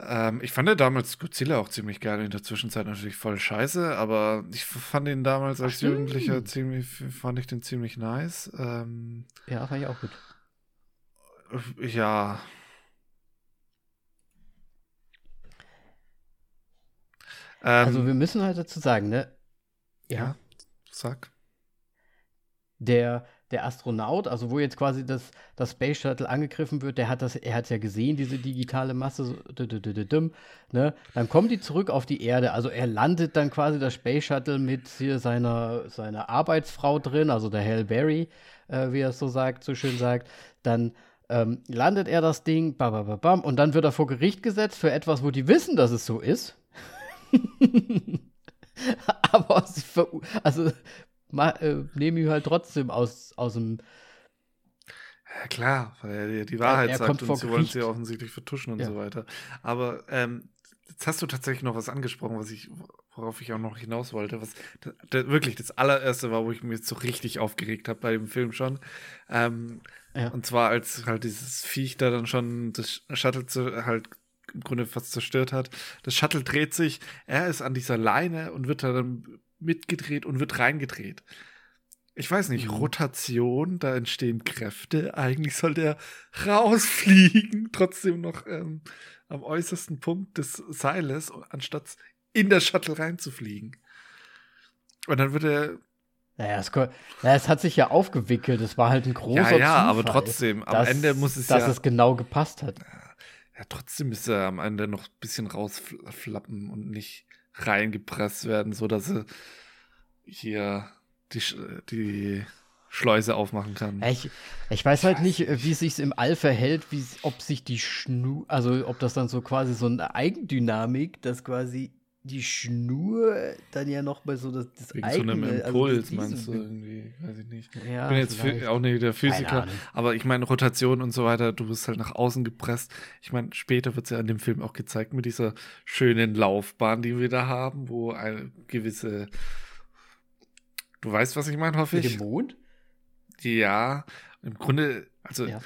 Ähm, ich fand ja damals Godzilla auch ziemlich geil. In der Zwischenzeit natürlich voll scheiße, aber ich fand ihn damals als Ach, Jugendlicher ziemlich, fand ich den ziemlich nice. Ähm, ja, fand ich auch gut. Ja. also, ähm, wir müssen halt dazu sagen, ne? Ja. ja sag der, der Astronaut, also wo jetzt quasi das, das Space Shuttle angegriffen wird, der hat das, er hat ja gesehen, diese digitale Masse, so, ne? Dann kommen die zurück auf die Erde. Also er landet dann quasi das Space Shuttle mit hier seiner, seiner Arbeitsfrau drin, also der Hal Berry, äh, wie er es so sagt, so schön sagt. Dann ähm, landet er das Ding, bam, bam, bam, und dann wird er vor Gericht gesetzt für etwas, wo die wissen, dass es so ist. Aber sie also äh, nehmen ihn halt trotzdem aus, aus dem. Ja, klar, weil er die Wahrheit er sagt und sie wollen sie offensichtlich vertuschen und ja. so weiter. Aber ähm, jetzt hast du tatsächlich noch was angesprochen, was ich, worauf ich auch noch hinaus wollte, was da, da, wirklich das allererste war, wo ich mich so richtig aufgeregt habe bei dem Film schon. Ähm, ja. Und zwar, als halt dieses Viech da dann schon das Shuttle zu, halt im Grunde fast zerstört hat. Das Shuttle dreht sich, er ist an dieser Leine und wird dann mitgedreht und wird reingedreht. Ich weiß nicht, mhm. Rotation, da entstehen Kräfte. Eigentlich sollte er rausfliegen, trotzdem noch ähm, am äußersten Punkt des Seiles, anstatt in der Shuttle reinzufliegen. Und dann wird er. Naja, es, naja, es hat sich ja aufgewickelt. Es war halt ein großer Ja, ja, Zufall, aber trotzdem, am dass, Ende muss es dass ja. Dass es genau gepasst hat. Ja, trotzdem ist er am Ende noch ein bisschen rausflappen und nicht reingepresst werden, so dass er hier die, die Schleuse aufmachen kann. Ich, ich weiß halt nicht, wie sich im All verhält, wie, ob sich die Schnu, also ob das dann so quasi so eine Eigendynamik, dass quasi die Schnur dann ja noch bei so das, das Wegen eigene, so einem also Impuls, diesen- meinst du irgendwie? Weiß ich nicht. Ja, Ich bin jetzt vielleicht. auch nicht der Physiker, aber ich meine, Rotation und so weiter, du wirst halt nach außen gepresst. Ich meine, später wird es ja in dem Film auch gezeigt mit dieser schönen Laufbahn, die wir da haben, wo eine gewisse. Du weißt, was ich meine, hoffe Mit ich. dem Mond? Ja, im Grunde, also Ja.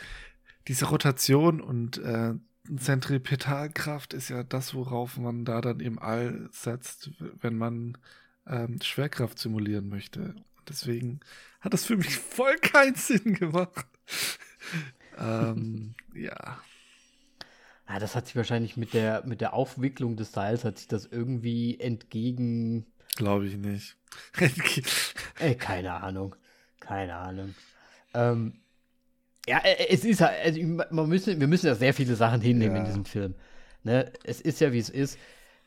diese Rotation und äh, Zentripetalkraft ist ja das, worauf man da dann im All setzt, wenn man ähm, Schwerkraft simulieren möchte. Und deswegen hat das für mich voll keinen Sinn gemacht. ähm, ja. Ah, das hat sich wahrscheinlich mit der, mit der Aufwicklung des Seils hat sich das irgendwie entgegen. Glaube ich nicht. Ey, keine Ahnung. Keine Ahnung. Ähm, ja, äh, es ist halt, also man müssen, wir müssen ja sehr viele Sachen hinnehmen in Ja. diesem Film. Ne? Es ist ja, wie es ist.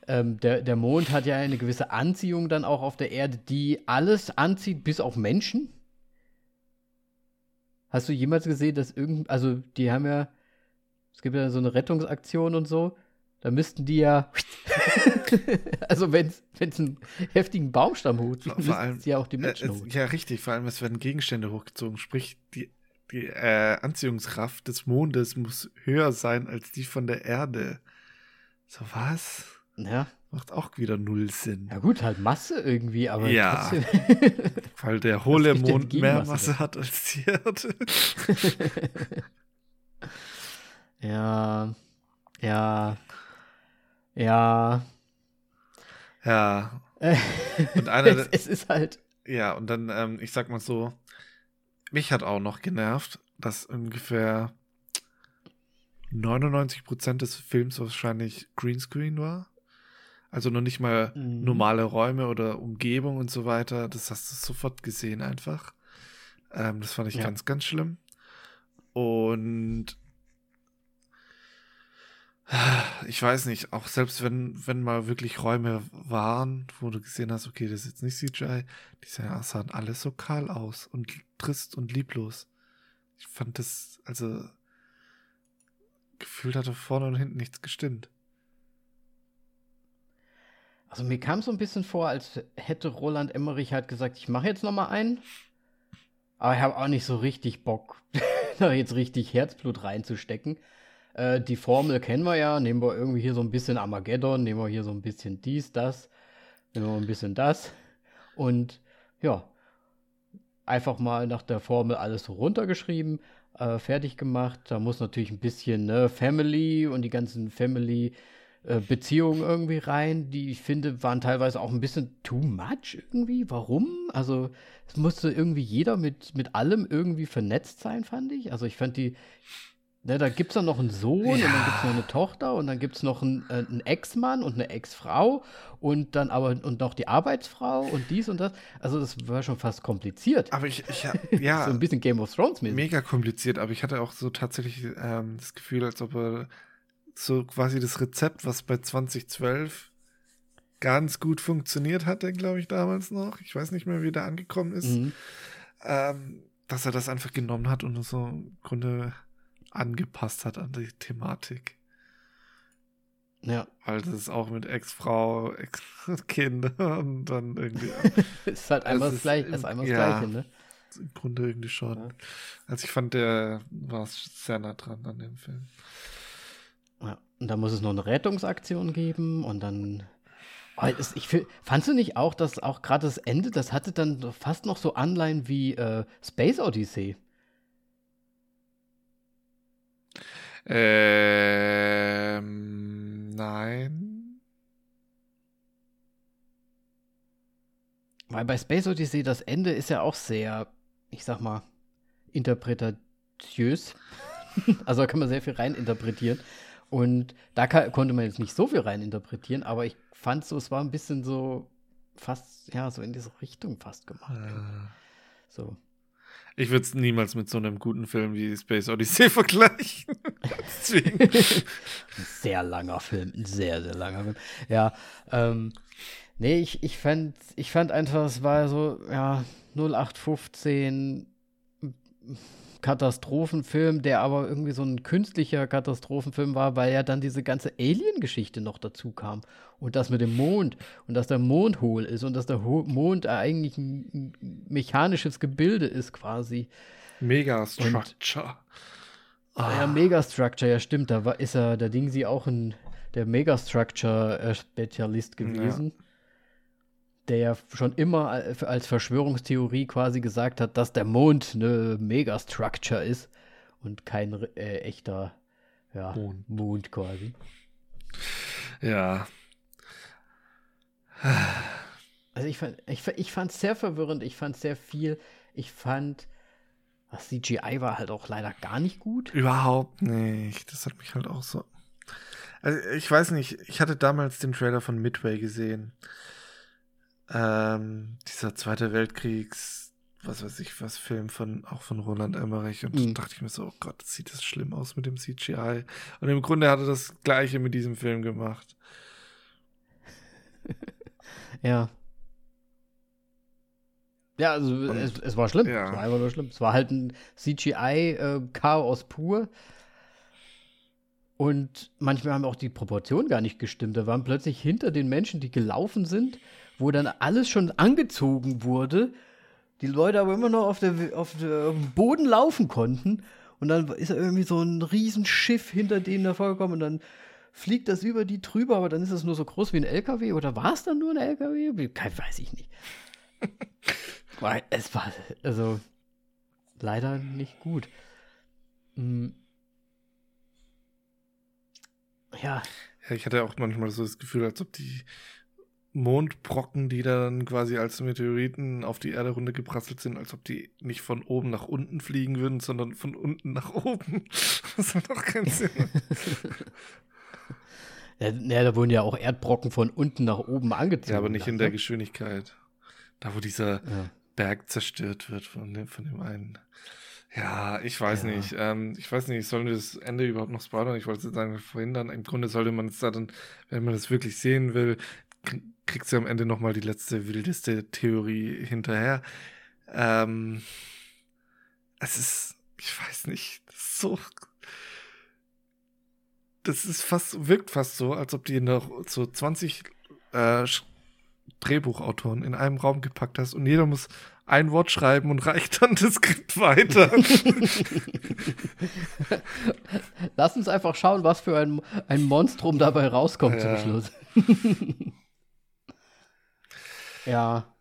Ähm, der, der Mond hat ja eine gewisse Anziehung dann auch auf der Erde, die alles anzieht, bis auf Menschen. Hast du jemals gesehen, dass irgend, also die haben ja, es gibt ja so eine Rettungsaktion und so, da müssten die ja, also wenn es einen heftigen Baumstamm hochzieht, Vor müssten sie ja auch die äh, Menschen es, hochziehen. ja, richtig. Vor allem, es werden Gegenstände hochgezogen. Sprich, die, die äh, Anziehungskraft des Mondes muss höher sein als die von der Erde. So was? Ja. Macht auch wieder null Sinn. ja gut, halt Masse irgendwie, aber Ja. Weil der hohle Mond mehr Masse hat als die Erde. ja, ja, ja. ja. Und einer es, es ist halt, Ja, und dann, ähm, ich sag mal so, mich hat auch noch genervt, dass ungefähr 99% des Films wahrscheinlich Greenscreen war. Also noch nicht mal Mhm. normale Räume oder Umgebung und so weiter. Das hast du sofort gesehen einfach. Ähm, das fand ich Ja. ganz, ganz schlimm. Und ich weiß nicht, auch selbst wenn, wenn mal wirklich Räume waren, wo du gesehen hast, okay, das ist jetzt nicht CGI, die sahen alles so kahl aus und trist und lieblos. Ich fand das, also gefühlt hatte vorne und hinten nichts gestimmt. also mir kam so ein bisschen vor, als hätte Roland Emmerich halt gesagt, ich mache jetzt noch mal einen, aber ich habe auch nicht so richtig Bock, da jetzt richtig Herzblut reinzustecken. Äh, die Formel kennen wir ja, nehmen wir irgendwie hier so ein bisschen Armageddon, nehmen wir hier so ein bisschen dies, das, nehmen wir ein bisschen das und ja, einfach mal nach der Formel alles so runtergeschrieben, äh, fertig gemacht. Da muss natürlich ein bisschen ne, Family und die ganzen Family äh, Beziehungen irgendwie rein, die ich finde, waren teilweise auch ein bisschen too much irgendwie. Warum? Also es musste irgendwie jeder mit, mit allem irgendwie vernetzt sein, fand ich. Also ich fand die, ne, da gibt es dann noch einen Sohn und dann Ja. gibt es noch eine Tochter und dann gibt es noch einen, äh, einen Ex-Mann und eine Ex-Frau und dann aber und noch die Arbeitsfrau und dies und das. Also das war schon fast kompliziert. Aber ich, ich ja, so ein bisschen Game of Thrones mäßig. mega kompliziert, aber ich hatte auch so tatsächlich ähm, das Gefühl, als ob er so quasi das Rezept, was bei 2012 ganz gut funktioniert hatte, glaube ich, damals noch. Ich weiß nicht mehr, wie der angekommen ist. Mhm. ähm, dass er das einfach genommen hat und so im Grunde angepasst hat an die Thematik. Ja, Weil das ist auch mit Ex-Frau, Ex-Kinder und dann irgendwie ist halt einmal Es das, ist Gleich, im- ist einmal das ja. Gleiche, ne? im Grunde irgendwie schon. Ja. Also ich fand, der war sehr nah dran an dem Film. Ja. Und da muss es noch eine Rettungsaktion geben und dann. Oh, es, ich fandst du nicht auch, dass auch gerade das Ende, das hatte dann fast noch so Anleihen wie äh, Space Odyssey? Ähm, nein. Weil bei Space Odyssey das Ende ist ja auch sehr, ich sag mal, interpretatiös. also da kann man sehr viel reininterpretieren. Und da ka- konnte man jetzt nicht so viel reininterpretieren, aber ich fand so, es war ein bisschen so fast, ja, so in diese Richtung fast gemacht. Äh, So. Ich würde es niemals mit so einem guten Film wie Space Odyssey vergleichen. Deswegen. Ein sehr langer Film, ein sehr, sehr langer Film. Ja, ähm, nee, ich, ich, fand, ich fand einfach, es war so, ja, 0815, Katastrophenfilm, der aber irgendwie so ein künstlicher Katastrophenfilm war, weil ja dann diese ganze Alien-Geschichte noch dazu kam. Und das mit dem Mond und dass der Mond hohl ist und dass der Ho Mond eigentlich ein mechanisches Gebilde ist quasi. Megastructure. Ah. Ja, Megastructure, ja stimmt, da war, ist er, der Ding sie auch ein der Megastructure-Spezialist gewesen. Ja der ja schon immer als Verschwörungstheorie quasi gesagt hat, dass der Mond eine Megastructure ist und kein äh, echter ja, Mond. Mond quasi. Ja. Also ich fand ich, ich fand es sehr verwirrend, ich fand sehr viel, ich fand das CGI war halt auch leider gar nicht gut. Überhaupt nicht. Das hat mich halt auch so. Also ich weiß nicht, ich hatte damals den Trailer von Midway gesehen ähm, dieser Zweite Weltkriegs, was weiß ich, was Film von, auch von Roland Emmerich. Und mhm. dachte ich mir so, oh Gott, sieht das schlimm aus mit dem CGI. Und im Grunde hat er das Gleiche mit diesem Film gemacht. ja. Ja, also es, es, war schlimm. Ja. Es war einfach nur schlimm. Es war halt ein CGI-Chaos äh, pur. Und manchmal haben auch die Proportionen gar nicht gestimmt. Da waren plötzlich hinter den Menschen, die gelaufen sind, wo dann alles schon angezogen wurde, die Leute aber immer noch auf, der, auf, der, auf dem Boden laufen konnten. Und dann ist irgendwie so ein Riesenschiff hinter denen davor gekommen und dann fliegt das über die drüber, aber dann ist das nur so groß wie ein LKW oder war es dann nur ein LKW? Kein, weiß ich nicht. Weil es war also leider nicht gut. Hm. Ja. Ja, ich hatte auch manchmal so das Gefühl, als ob die Mondbrocken, die dann quasi als Meteoriten auf die Erde runtergeprasselt sind, als ob die nicht von oben nach unten fliegen würden, sondern von unten nach oben. Das hat doch keinen Sinn. ja, ja, da wurden ja auch Erdbrocken von unten nach oben angezogen. Ja, aber nicht in der Geschwindigkeit. Da, wo dieser ja. Berg zerstört wird von dem, von dem einen. Ja, ich weiß ja. nicht. Ähm, ich weiß nicht, sollen wir das Ende überhaupt noch spoilern? Ich wollte es sagen, verhindern. Im Grunde sollte man es dann, wenn man das wirklich sehen will, kriegst du am Ende nochmal die letzte wildeste Theorie hinterher. Ähm, es ist, ich weiß nicht, so. Das ist fast, wirkt fast so, als ob die noch so 20 äh, Drehbuchautoren in einem Raum gepackt hast und jeder muss ein Wort schreiben und reicht dann das Skript weiter. Lass uns einfach schauen, was für ein, ein Monstrum dabei rauskommt ja. zum Schluss. Ja.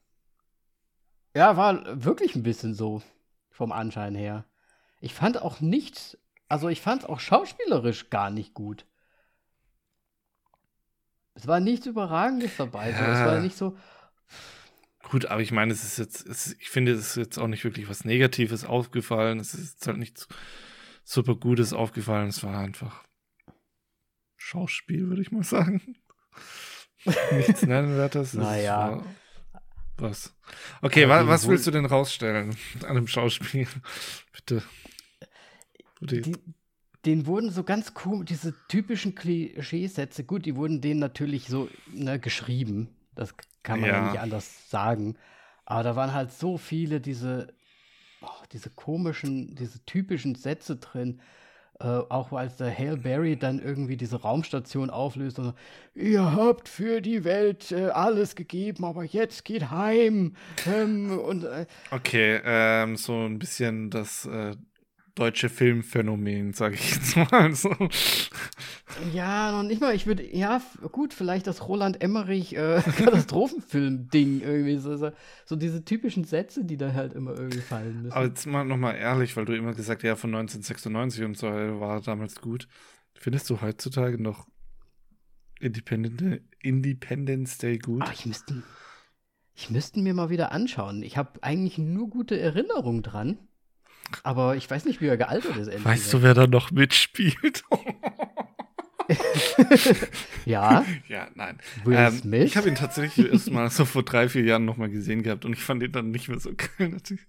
Ja, war wirklich ein bisschen so vom Anschein her. Ich fand auch nicht, also ich fand es auch schauspielerisch gar nicht gut. Es war nichts Überragendes dabei. Ja. So. Es war nicht so. Gut, aber ich meine, es ist jetzt, es, ich finde, es ist jetzt auch nicht wirklich was Negatives aufgefallen. Es ist halt nichts super Gutes aufgefallen. Es war einfach Schauspiel, würde ich mal sagen. Nichts Nennenwertes. naja. Was? Okay, wa was willst du denn rausstellen an einem Schauspiel? Bitte. Die, den wurden so ganz cool, diese typischen Klischeesätze, gut, die wurden denen natürlich so ne, geschrieben. Das kann man ja. ja nicht anders sagen. Aber da waren halt so viele diese, oh, diese komischen, diese typischen Sätze drin. Äh, auch als der Hale Berry dann irgendwie diese Raumstation auflöst und ihr habt für die Welt äh, alles gegeben, aber jetzt geht heim. Ähm, und, äh, okay, ähm, so ein bisschen das äh, deutsche Filmphänomen, sage ich jetzt mal so. Ja, noch nicht mal. Ich würde, ja, gut, vielleicht das Roland Emmerich äh, Katastrophenfilm-Ding irgendwie. So, so, diese typischen Sätze, die da halt immer irgendwie fallen müssen. Aber jetzt mal nochmal ehrlich, weil du immer gesagt hast, ja, von 1996 und so war damals gut. Findest du heutzutage noch Independent, Independence Day gut? Ach, ich müsste, ich müsste mir mal wieder anschauen. Ich habe eigentlich nur gute Erinnerungen dran. Aber ich weiß nicht, wie er gealtert ist. Weißt du, wer da noch mitspielt? ja. Ja, nein. Ähm, ich habe ihn tatsächlich erst mal so vor drei, vier Jahren noch mal gesehen gehabt und ich fand ihn dann nicht mehr so geil. Natürlich.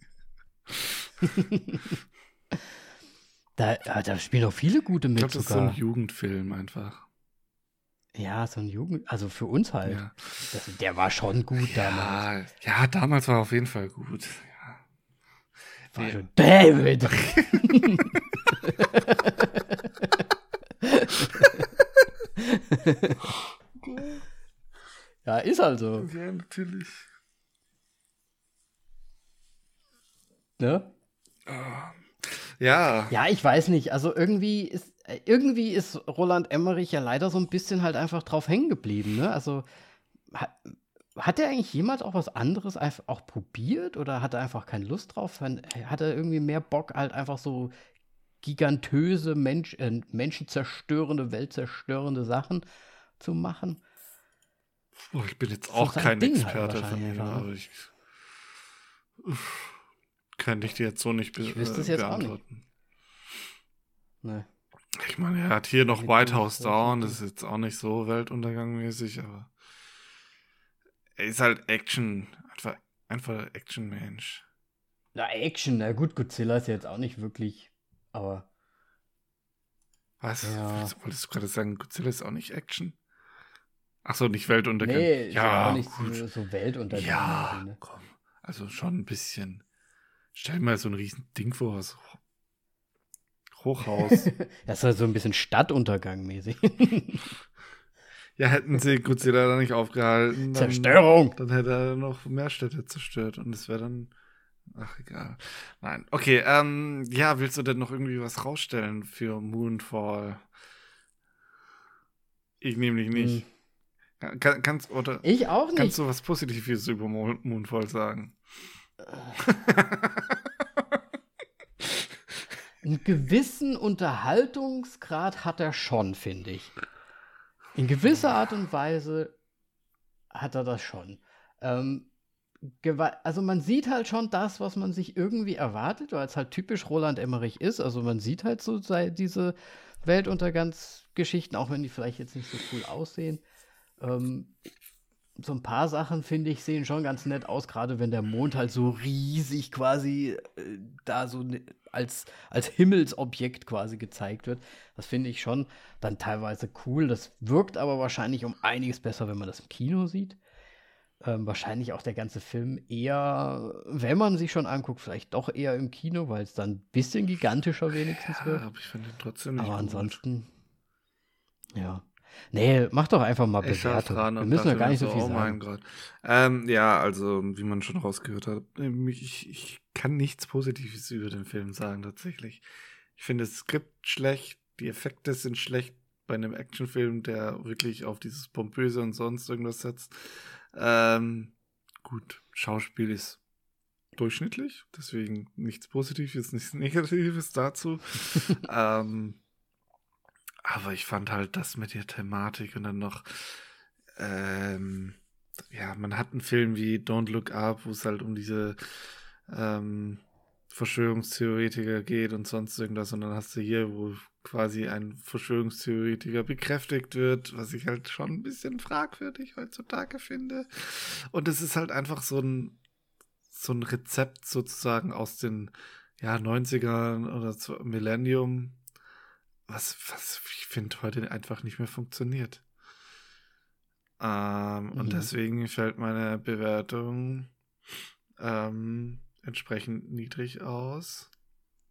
da, da spielen auch viele gute mit. Ich glaube, das ist so ein Jugendfilm einfach. Ja, so ein Jugend, also für uns halt. Ja. Das, der war schon gut ja, damals. Ja, damals war er auf jeden Fall gut. David! ja, ist also. Ja, natürlich. Ne? Ja. Ja, ich weiß nicht. Also irgendwie ist, irgendwie ist Roland Emmerich ja leider so ein bisschen halt einfach drauf hängen geblieben. Ne? Also hat, er eigentlich jemals auch was anderes einfach auch probiert oder hat er einfach keine Lust drauf? Hat er irgendwie mehr Bock, halt einfach so gigantöse, Mensch, äh, menschenzerstörende, weltzerstörende Sachen zu machen? Oh, ich bin jetzt auch kein Ding halt Experte halt von ihm, aber ich. Könnte ich dir jetzt so nicht be ich wüsste es jetzt beantworten. Auch nicht. Nee. Ich meine, er hat hier noch White House Down, das ist jetzt auch nicht so weltuntergangmäßig, aber er ist halt Action, einfach, einfach Action-Mensch. Na, Action, na gut, Godzilla ist jetzt auch nicht wirklich, aber. Was? Ja. Wolltest du gerade sagen, Godzilla ist auch nicht Action? Achso, nicht Weltuntergang. Nee, ja, auch nicht so, so Weltuntergang. Ja, ne? komm. Also schon ein bisschen. Stell dir mal so ein riesen Ding vor, so Hochhaus. das ist halt so ein bisschen Stadtuntergang mäßig. ja, hätten sie Godzilla da nicht aufgehalten. Dann, Zerstörung! Dann hätte er noch mehr Städte zerstört und es wäre dann. Ach, egal. Nein. Okay, ähm, ja, willst du denn noch irgendwie was rausstellen für Moonfall? Ich nämlich nicht. Hm. Kann, kannst, oder, ich auch nicht. Kannst du was Positives über Moonfall sagen? Einen gewissen Unterhaltungsgrad hat er schon, finde ich. In gewisser Art und Weise hat er das schon. Ähm, also man sieht halt schon das, was man sich irgendwie erwartet, weil es halt typisch Roland Emmerich ist. Also man sieht halt so diese Weltuntergangsgeschichten, auch wenn die vielleicht jetzt nicht so cool aussehen. Ähm, so ein paar Sachen, finde ich, sehen schon ganz nett aus, gerade wenn der Mond halt so riesig quasi äh, da so ne, als, als Himmelsobjekt quasi gezeigt wird. Das finde ich schon dann teilweise cool. Das wirkt aber wahrscheinlich um einiges besser, wenn man das im Kino sieht. Ähm, wahrscheinlich auch der ganze Film eher, wenn man sich schon anguckt, vielleicht doch eher im Kino, weil es dann ein bisschen gigantischer wenigstens ja, wird. Aber ich finde ihn trotzdem nicht Aber ansonsten, ja. Nee, mach doch einfach mal Bewertung. Wir müssen ja gar nicht so viel oh sagen. Mein Gott. Ähm, ja, also, wie man schon rausgehört hat, ähm, ich, ich kann nichts Positives über den Film sagen, tatsächlich. Ich finde das Skript schlecht, die Effekte sind schlecht bei einem Actionfilm, der wirklich auf dieses Pompöse und sonst irgendwas setzt. Ähm, gut, Schauspiel ist durchschnittlich, deswegen nichts Positives, nichts Negatives dazu. ähm, aber ich fand halt das mit der Thematik und dann noch, ähm, ja, man hat einen Film wie Don't Look Up, wo es halt um diese ähm, Verschwörungstheoretiker geht und sonst irgendwas. Und dann hast du hier, wo quasi ein Verschwörungstheoretiker bekräftigt wird, was ich halt schon ein bisschen fragwürdig heutzutage finde. Und es ist halt einfach so ein, so ein Rezept sozusagen aus den ja, 90ern oder Millennium, was, was ich finde heute einfach nicht mehr funktioniert. Ähm, mhm. Und deswegen fällt meine Bewertung ähm, entsprechend niedrig aus.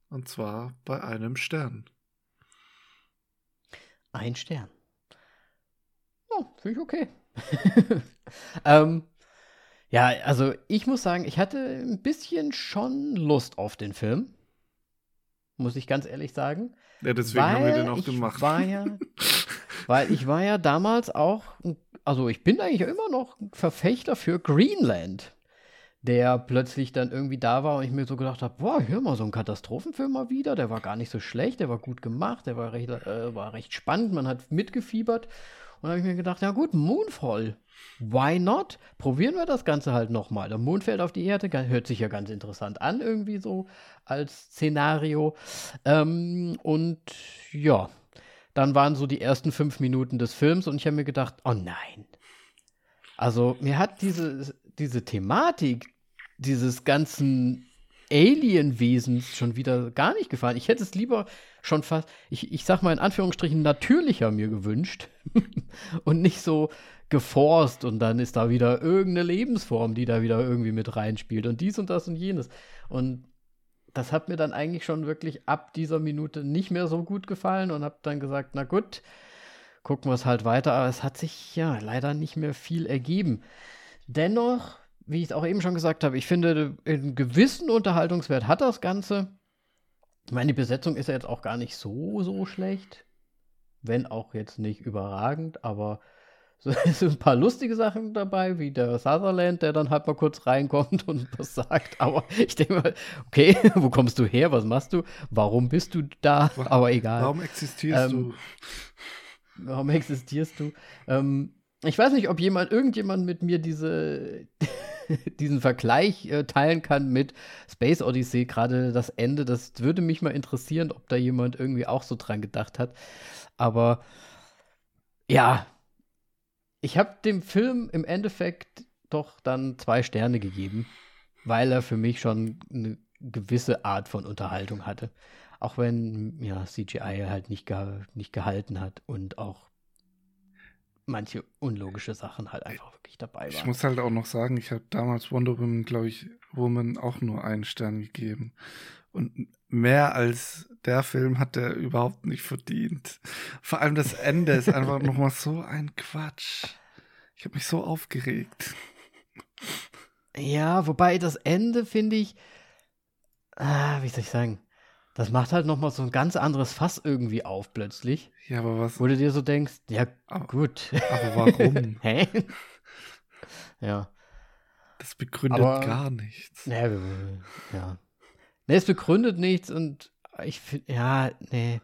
Und zwar bei einem Stern. Ein Stern. Oh, finde ich okay. ähm, ja, also ich muss sagen, ich hatte ein bisschen schon Lust auf den Film. Muss ich ganz ehrlich sagen. Ja, deswegen haben wir den auch gemacht. War ja, weil ich war ja damals auch, also ich bin eigentlich immer noch ein Verfechter für Greenland, der plötzlich dann irgendwie da war und ich mir so gedacht habe, boah, hör mal, so ein Katastrophenfilm mal wieder, der war gar nicht so schlecht, der war gut gemacht, der war recht, äh, war recht spannend, man hat mitgefiebert. Und habe ich mir gedacht, ja gut, Moonfall. Why not? Probieren wir das Ganze halt nochmal. Der Mond fällt auf die Erde, hört sich ja ganz interessant an, irgendwie so als Szenario. Ähm, und ja, dann waren so die ersten fünf Minuten des Films und ich habe mir gedacht, oh nein. Also mir hat diese, diese Thematik dieses ganzen Alien-Wesens schon wieder gar nicht gefallen. Ich hätte es lieber schon fast, ich, ich sag mal in Anführungsstrichen, natürlicher mir gewünscht und nicht so geforst und dann ist da wieder irgendeine Lebensform, die da wieder irgendwie mit reinspielt und dies und das und jenes. Und das hat mir dann eigentlich schon wirklich ab dieser Minute nicht mehr so gut gefallen und habe dann gesagt, na gut, gucken wir es halt weiter. Aber es hat sich ja leider nicht mehr viel ergeben. Dennoch, wie ich es auch eben schon gesagt habe, ich finde, einen gewissen Unterhaltungswert hat das Ganze. Ich meine, die Besetzung ist ja jetzt auch gar nicht so, so schlecht. Wenn auch jetzt nicht überragend, aber so, es sind ein paar lustige Sachen dabei, wie der Sutherland, der dann halt mal kurz reinkommt und was sagt. Aber ich denke mal, okay, wo kommst du her? Was machst du? Warum bist du da? Aber egal. Warum existierst ähm, du? Warum existierst du? Ähm, ich weiß nicht, ob jemand, irgendjemand mit mir diese, diesen Vergleich äh, teilen kann mit Space Odyssey, gerade das Ende. Das würde mich mal interessieren, ob da jemand irgendwie auch so dran gedacht hat. Aber ja, ich habe dem Film im Endeffekt doch dann zwei Sterne gegeben, weil er für mich schon eine gewisse Art von Unterhaltung hatte. Auch wenn ja CGI halt nicht, ge nicht gehalten hat und auch manche unlogische Sachen halt einfach wirklich dabei waren. Ich muss halt auch noch sagen, ich habe damals Wonder Woman, glaube ich, Woman auch nur einen Stern gegeben. Und mehr als der Film hat er überhaupt nicht verdient. Vor allem das Ende ist einfach nochmal so ein Quatsch. Ich habe mich so aufgeregt. Ja, wobei das Ende finde ich, ah, wie soll ich sagen, das macht halt nochmal so ein ganz anderes Fass irgendwie auf plötzlich. Ja, aber was? Wo du dir so denkst, ja, aber, gut. Aber warum? Hä? ja. Das begründet aber, gar nichts. Ja, ja. Nee, es begründet nichts und ich finde, ja, nee.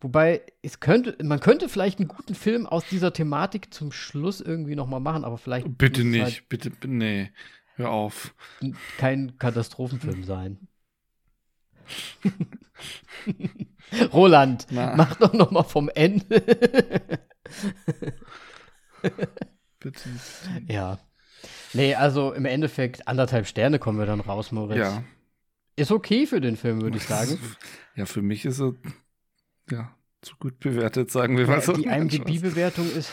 Wobei, es könnte, man könnte vielleicht einen guten Film aus dieser Thematik zum Schluss irgendwie nochmal machen, aber vielleicht. Bitte nicht, halt bitte, nee. Hör auf. Kein Katastrophenfilm sein. Roland, Na. mach doch noch mal vom Ende. bitte. Ja. Nee, also im Endeffekt anderthalb Sterne kommen wir dann raus, Moritz. Ja. Ist okay für den Film, würde ich sagen. Ja, für mich ist er ja zu gut bewertet, sagen wir mal so. Die IMDb-Bewertung ist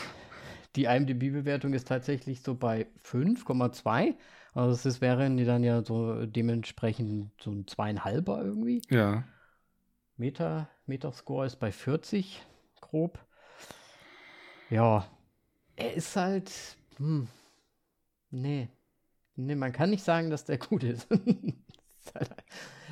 die IMDb-Bewertung ist tatsächlich so bei 5,2. Also das wären die dann ja so dementsprechend so ein zweieinhalber irgendwie. Ja. Meta, Metascore ist bei 40, grob. Ja. Er ist halt. Hm, nee. Nee, man kann nicht sagen, dass der gut ist.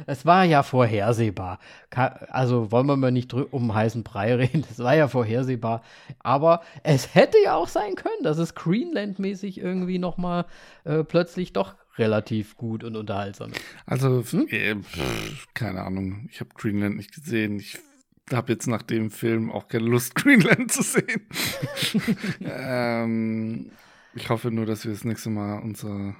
Es war ja vorhersehbar. Also wollen wir mal nicht um heißen Brei reden. Es war ja vorhersehbar. Aber es hätte ja auch sein können, dass es Greenland-mäßig irgendwie noch mal äh, plötzlich doch relativ gut und unterhaltsam ist. Also, hm? äh, keine Ahnung. Ich habe Greenland nicht gesehen. Ich habe jetzt nach dem Film auch keine Lust, Greenland zu sehen. ähm, ich hoffe nur, dass wir das nächste Mal unser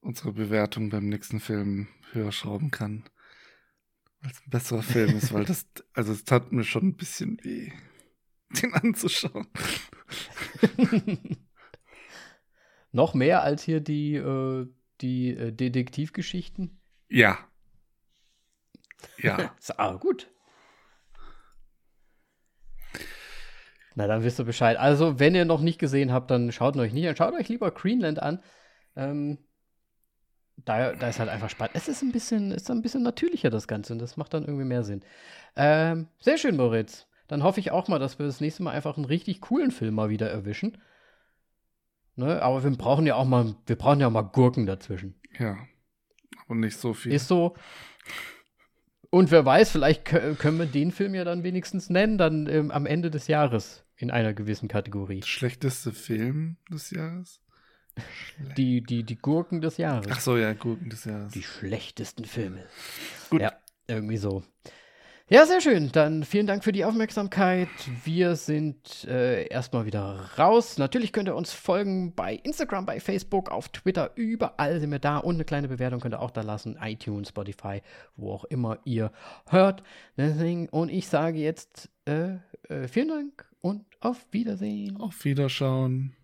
unsere Bewertung beim nächsten Film höher schrauben kann. Weil es ein besserer Film ist, weil das, also es tat mir schon ein bisschen weh, den anzuschauen. Noch mehr als hier die, äh, die äh, Detektivgeschichten? Ja. Ja. ah, gut. Na, dann wisst ihr Bescheid. Also, wenn ihr noch nicht gesehen habt, dann schaut euch nicht an. Schaut euch lieber Greenland an. Ähm, da, da ist halt einfach spannend. Es ist ein bisschen, ist ein bisschen natürlicher, das Ganze, und das macht dann irgendwie mehr Sinn. Ähm, sehr schön, Moritz. Dann hoffe ich auch mal, dass wir das nächste Mal einfach einen richtig coolen Film mal wieder erwischen. Ne? Aber wir brauchen ja auch mal, wir brauchen ja mal Gurken dazwischen. Ja. Und nicht so viel. Ist so. Und wer weiß, vielleicht können wir den Film ja dann wenigstens nennen, dann ähm, am Ende des Jahres in einer gewissen Kategorie. Schlechteste Film des Jahres? Die, die, die Gurken des Jahres. Ach so, ja, Gurken des Jahres. Die schlechtesten Filme. Gut. Ja, irgendwie so. Ja, sehr schön. Dann vielen Dank für die Aufmerksamkeit. Wir sind äh, erstmal wieder raus. Natürlich könnt ihr uns folgen bei Instagram, bei Facebook, auf Twitter. Überall sind wir da. Und eine kleine Bewertung könnt ihr auch da lassen. iTunes, Spotify, wo auch immer ihr hört. Deswegen, und ich sage jetzt äh, äh, vielen Dank und auf Wiedersehen. Auf Wiederschauen.